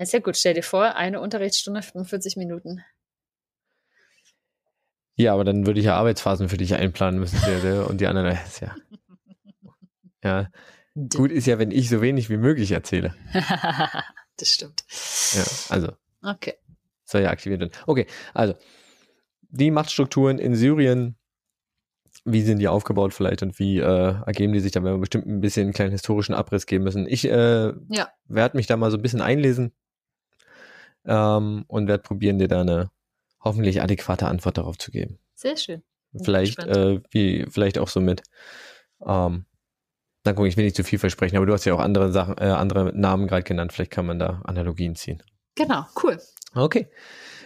Ja gut. Stell dir vor, eine Unterrichtsstunde, 45 Minuten. Ja, aber dann würde ich ja Arbeitsphasen für dich einplanen müssen und die anderen, ja. Ja, gut ist ja, wenn ich so wenig wie möglich erzähle. das stimmt. Ja, also Okay. soll ja aktiviert werden. Okay, also die Machtstrukturen in Syrien, wie sind die aufgebaut vielleicht und wie äh, ergeben die sich da, wenn wir bestimmt ein bisschen einen kleinen historischen Abriss geben müssen. Ich äh, Ja. werde mich da mal so ein bisschen einlesen ähm, und werde probieren, dir da eine hoffentlich adäquate Antwort darauf zu geben. Sehr schön. Vielleicht, äh, wie, vielleicht auch so mit, ähm, dann guck, ich will nicht zu viel versprechen, aber du hast ja auch andere Sachen, äh, andere Namen gerade genannt, vielleicht kann man da Analogien ziehen. Genau, cool. Okay.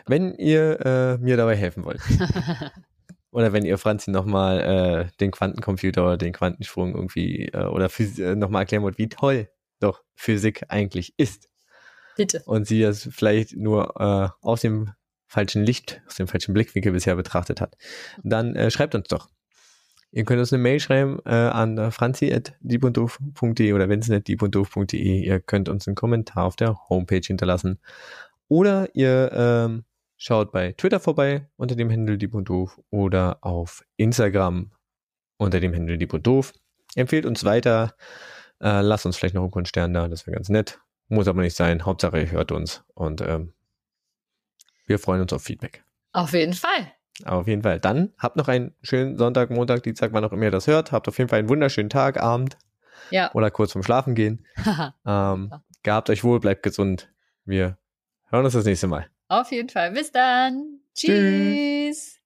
Wenn ihr äh, mir dabei helfen wollt, oder wenn ihr Franzi nochmal äh, den Quantencomputer oder den Quantensprung irgendwie äh, oder äh, nochmal erklären wollt, wie toll doch Physik eigentlich ist Bitte. und sie es vielleicht nur äh, aus dem falschen Licht, aus dem falschen Blickwinkel bisher betrachtet hat, dann äh, schreibt uns doch. Ihr könnt uns eine Mail schreiben äh, an franzi.diebunddoof.de oder vincent.diebunddoof.de. Ihr könnt uns einen Kommentar auf der Homepage hinterlassen. Oder ihr ähm, schaut bei Twitter vorbei unter dem Handel Dieb und Doof oder auf Instagram unter dem Handel Dieb und Doof. Empfehlt uns weiter, Äh, lasst uns vielleicht noch einen Stern da, das wäre ganz nett. Muss aber nicht sein. Hauptsache, ihr hört uns. Und ähm, wir freuen uns auf Feedback. Auf jeden Fall. Auf jeden Fall. Dann habt noch einen schönen Sonntag, Montag, Dienstag, wann auch immer ihr das hört. Habt auf jeden Fall einen wunderschönen Tag, Abend. Ja. Oder kurz vorm Schlafen gehen. ähm, gehabt euch wohl, bleibt gesund. Wir hören uns das nächste Mal. Auf jeden Fall. Bis dann. Tschüss. Tschüss.